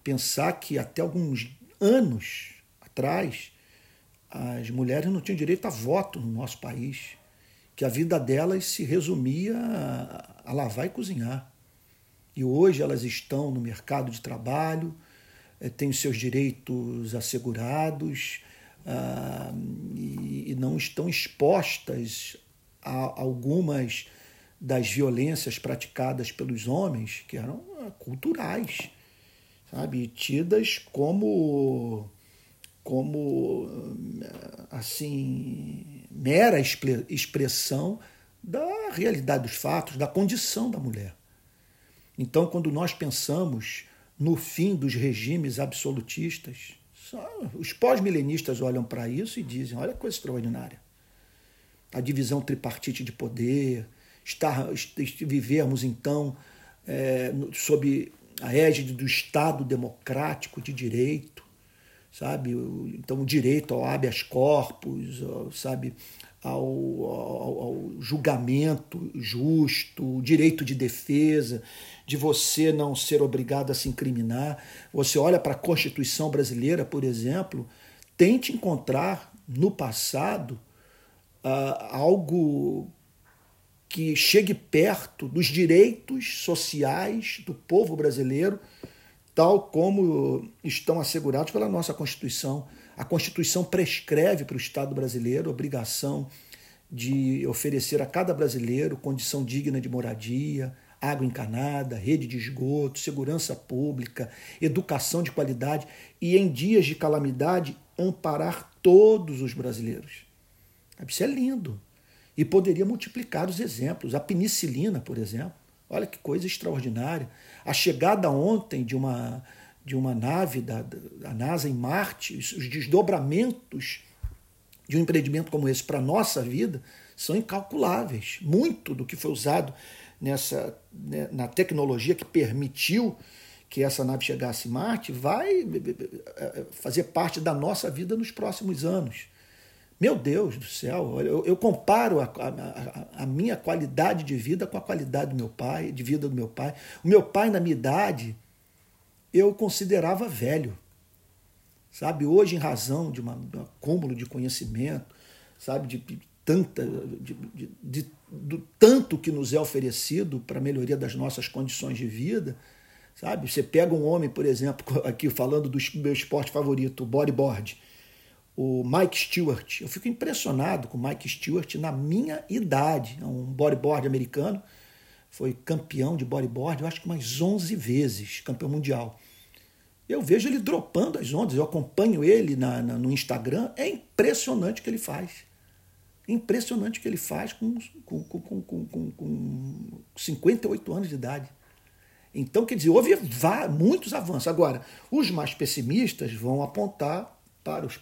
pensar que até alguns anos atrás as mulheres não tinham direito a voto no nosso país, que a vida delas se resumia a lavar e cozinhar. E hoje elas estão no mercado de trabalho, eh, têm os seus direitos assegurados ah, e não estão expostas a algumas das violências praticadas pelos homens, que eram culturais sabe, tidas como como assim mera expressão da realidade dos fatos, da condição da mulher. Então, quando nós pensamos no fim dos regimes absolutistas, os pós-milenistas olham para isso e dizem: olha que coisa extraordinária. A divisão tripartite de poder, estar, vivermos então é, sob a égide do Estado democrático de direito, sabe? Então, o direito ao habeas corpus, sabe? Ao, ao, ao, julgamento justo, o direito de defesa, de você não ser obrigado a se incriminar. Você olha para a Constituição brasileira, por exemplo, tente encontrar no passado uh, algo que chegue perto dos direitos sociais do povo brasileiro, tal como estão assegurados pela nossa Constituição. A Constituição prescreve para o Estado brasileiro a obrigação de oferecer a cada brasileiro condição digna de moradia, água encanada, rede de esgoto, segurança pública, educação de qualidade e, em dias de calamidade, amparar todos os brasileiros. Isso é lindo. E poderia multiplicar os exemplos. A penicilina, por exemplo. Olha que coisa extraordinária. A chegada ontem de uma, de uma nave da, da NASA em Marte, os desdobramentos de um empreendimento como esse para a nossa vida são incalculáveis. Muito do que foi usado nessa, né, na tecnologia que permitiu que essa nave chegasse em Marte vai eh, eh, fazer parte da nossa vida nos próximos anos. Meu Deus do céu, eu, eu comparo a, a, a, minha qualidade de vida com a qualidade do meu pai, de vida do meu pai. O meu pai, na minha idade, eu considerava velho. Sabe, hoje, em razão de, uma, de um acúmulo de conhecimento, sabe, de, de tanta, de, de, de, do tanto que nos é oferecido para a melhoria das nossas condições de vida, sabe? Você pega um homem, por exemplo, aqui falando do meu esporte favorito, o bodyboard o Mike Stewart. Eu fico impressionado com o Mike Stewart na minha idade. É um bodyboard americano, foi campeão de bodyboard, eu acho que mais 11 vezes, campeão mundial. Eu vejo ele dropando as ondas, eu acompanho ele na, na, no Instagram, é impressionante o que ele faz. Impressionante o que ele faz com, com, com, com, com 58 anos de idade. Então, quer dizer, houve muitos avanços. Agora, os mais pessimistas vão apontar para os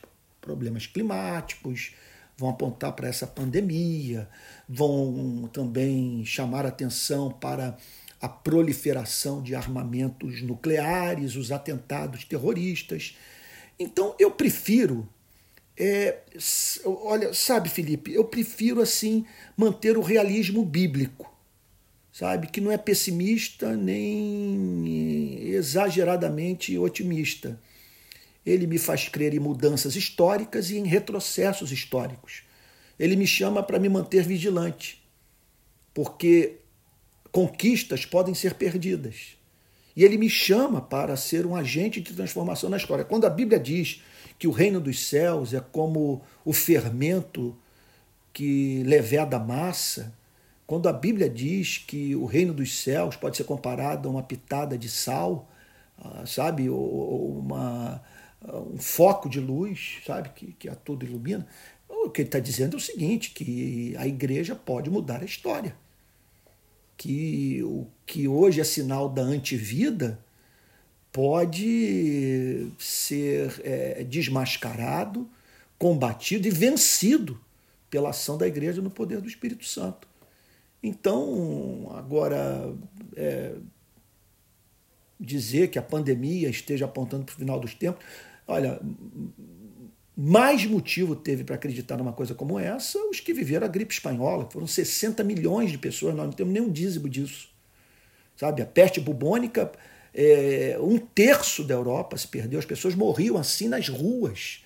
problemas climáticos, vão apontar para essa pandemia, vão também chamar atenção para a proliferação de armamentos nucleares, os atentados terroristas. Então eu prefiro, é, olha, sabe, Felipe, eu prefiro assim manter o realismo bíblico, sabe, que não é pessimista nem exageradamente otimista ele me faz crer em mudanças históricas e em retrocessos históricos. Ele me chama para me manter vigilante, porque conquistas podem ser perdidas. E ele me chama para ser um agente de transformação na história. Quando a Bíblia diz que o reino dos céus é como o fermento que leveda a massa, quando a Bíblia diz que o reino dos céus pode ser comparado a uma pitada de sal, ah, sabe, ou uma um foco de luz, sabe, que, que a tudo ilumina. O que ele está dizendo é o seguinte, que a igreja pode mudar a história. Que o que hoje é sinal da antivida pode ser é, desmascarado, combatido e vencido pela ação da igreja no poder do Espírito Santo. Então, agora, é, dizer que a pandemia esteja apontando para o final dos tempos, Olha, mais motivo teve para acreditar numa coisa como essa os que viveram a gripe espanhola. Foram 60 milhões de pessoas, nós não temos nenhum dízimo disso. Sabe, a peste bubônica, é, um terço da Europa se perdeu, as pessoas morriam assim nas ruas,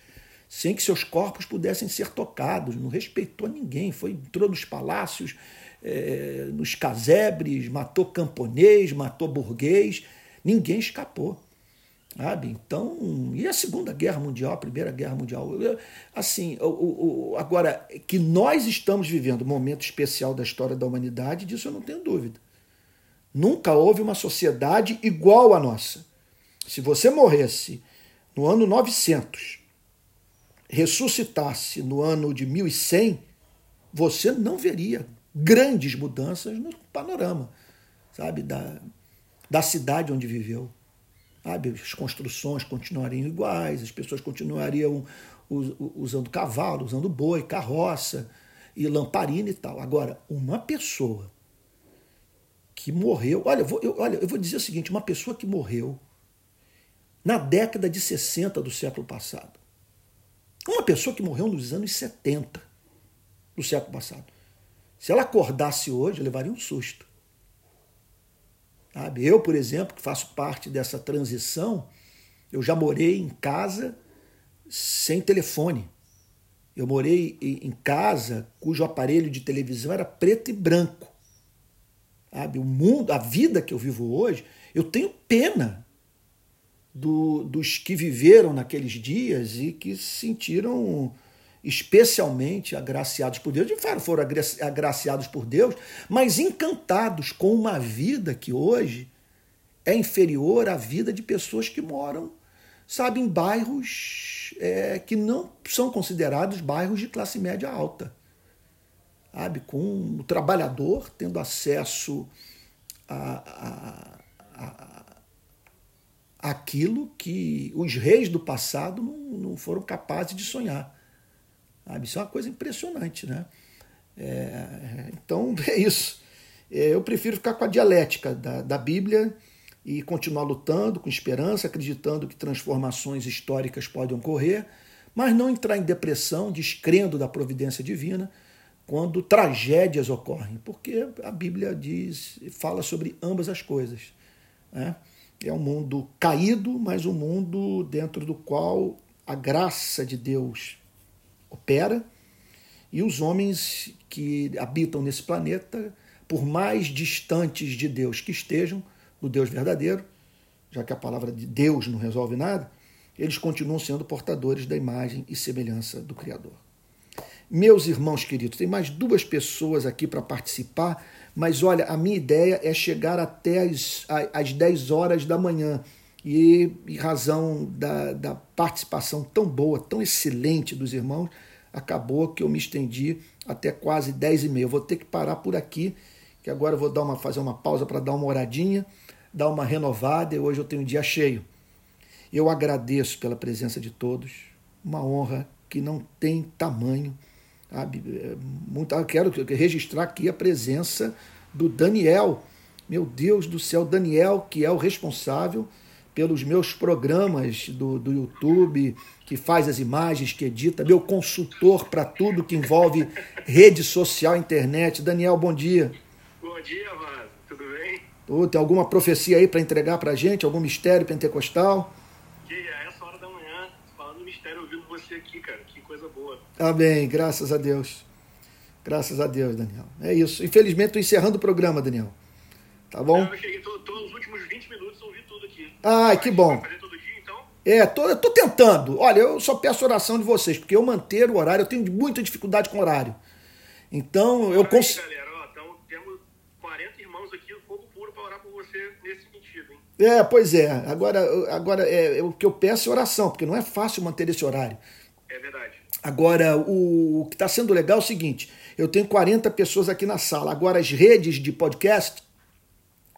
sem que seus corpos pudessem ser tocados, não respeitou ninguém, foi entrou nos palácios, é, nos casebres, matou camponês, matou burguês, ninguém escapou. Sabe? Então, e a Segunda Guerra Mundial, a Primeira Guerra Mundial? Assim, agora, que nós estamos vivendo um momento especial da história da humanidade, disso eu não tenho dúvida. Nunca houve uma sociedade igual à nossa. Se você morresse no ano 900, ressuscitasse no ano de 1100, você não veria grandes mudanças no panorama, sabe, da, da cidade onde viveu. Sabe? As construções continuariam iguais, as pessoas continuariam usando cavalo, usando boi, carroça e lamparina e tal. Agora, uma pessoa que morreu. Olha vou, eu, olha, eu vou dizer o seguinte: uma pessoa que morreu na década de 60 do século passado. Uma pessoa que morreu nos anos 70 do século passado. Se ela acordasse hoje, levaria um susto. Sabe? Eu, por exemplo, que faço parte dessa transição, eu já morei em casa sem telefone. Eu morei em casa cujo aparelho de televisão era preto e branco. Sabe? O mundo, a vida que eu vivo hoje, eu tenho pena do, dos que viveram naqueles dias e que se sentiram especialmente agraciados por Deus, de fato foram agraciados por Deus, mas encantados com uma vida que hoje é inferior à vida de pessoas que moram, sabe, em bairros é, que não são considerados bairros de classe média alta. Sabe, com o trabalhador tendo acesso a, a, a aquilo que os reis do passado não, não foram capazes de sonhar. Sabe? Isso é uma coisa impressionante. Né? É, então é isso. É, eu prefiro ficar com a dialética da, da Bíblia e continuar lutando com esperança, acreditando que transformações históricas podem ocorrer, mas não entrar em depressão, descrendo da providência divina quando tragédias ocorrem, porque a Bíblia diz, fala sobre ambas as coisas. Né? É um mundo caído, mas um mundo dentro do qual a graça de Deus opera e os homens que habitam nesse planeta, por mais distantes de Deus que estejam, do Deus verdadeiro, já que a palavra de Deus não resolve nada, eles continuam sendo portadores da imagem e semelhança do Criador. Meus irmãos queridos, tem mais duas pessoas aqui para participar mas olha, a minha ideia é chegar até as, as 10 horas da manhã. E em razão da, da participação tão boa, tão excelente dos irmãos, acabou que eu me estendi até quase 10 e meia. Eu vou ter que parar por aqui, que agora eu vou dar uma, fazer uma pausa para dar uma oradinha, dar uma renovada, e hoje eu tenho um dia cheio. Eu agradeço pela presença de todos, uma honra que não tem tamanho Sabe? Muito, quero registrar aqui a presença do Daniel. Meu Deus do céu, Daniel, que é o responsável pelos meus programas do, do YouTube, que faz as imagens, que edita, meu consultor para tudo que envolve rede social, internet. Daniel, bom dia. Bom dia, mano. Tudo bem? Oh, tem alguma profecia aí para entregar para gente? Algum mistério pentecostal? Que é essa hora da manhã, falando mistério, ouvindo você aqui, cara. Que coisa boa. Amém, graças a Deus. Graças a Deus, Daniel. É isso. Infelizmente, estou encerrando o programa, Daniel. Tá bom? Eu cheguei, tô, tô Ah, que bom. Então? É, tô, eu tô tentando. Olha, eu só peço oração de vocês, porque eu manter o horário, eu tenho muita dificuldade com o horário. Então, eu consigo. então, temos 40 irmãos aqui, fogo puro para orar por você nesse sentido, hein? É, pois é. Agora, agora é, o que eu peço é oração, porque não é fácil manter esse horário. É verdade. Agora, o, o que está sendo legal é o seguinte: eu tenho 40 pessoas aqui na sala. Agora, as redes de podcast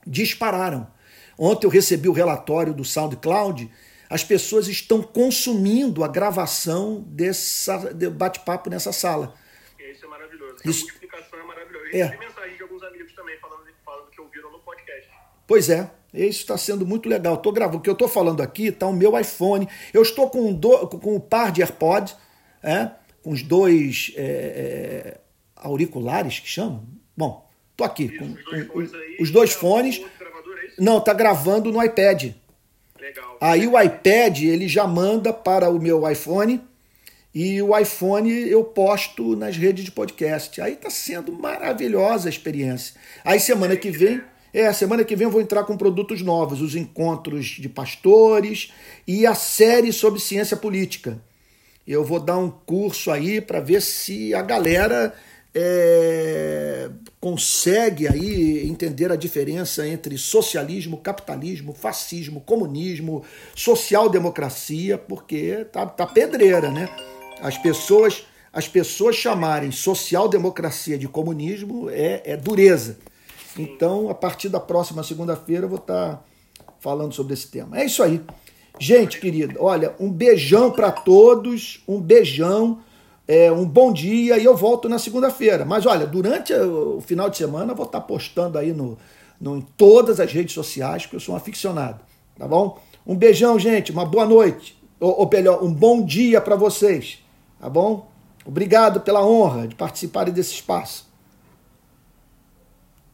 dispararam. Ontem eu recebi o relatório do SoundCloud. As pessoas estão consumindo a gravação desse bate-papo nessa sala. Isso é maravilhoso. Isso... A multiplicação é maravilhosa. Eu recebi é. mensagem de alguns amigos também falando, falando que ouviram no podcast. Pois é, isso está sendo muito legal. Tô gravando. O que eu estou falando aqui está o meu iPhone. Eu estou com um, do... com um par de AirPods é, com os dois é, é, auriculares que chamam. Bom, tô aqui Isso, com, os dois, com, fones, os dois fones. Não, tá gravando no iPad. Legal. Aí o iPad ele já manda para o meu iPhone e o iPhone eu posto nas redes de podcast. Aí tá sendo maravilhosa a experiência. Aí semana que vem, é, semana que vem eu vou entrar com produtos novos, os encontros de pastores e a série sobre ciência política. Eu vou dar um curso aí para ver se a galera é, consegue aí entender a diferença entre socialismo, capitalismo, fascismo, comunismo, social-democracia, porque tá, tá pedreira, né? As pessoas, as pessoas chamarem social-democracia de comunismo é, é dureza. Então, a partir da próxima segunda-feira, eu vou estar tá falando sobre esse tema. É isso aí. Gente querida, olha, um beijão para todos, um beijão, é, um bom dia e eu volto na segunda-feira. Mas olha, durante o final de semana eu vou estar postando aí no, não em todas as redes sociais, porque eu sou um aficionado, tá bom? Um beijão, gente, uma boa noite, ou, ou melhor, um bom dia para vocês, tá bom? Obrigado pela honra de participarem desse espaço.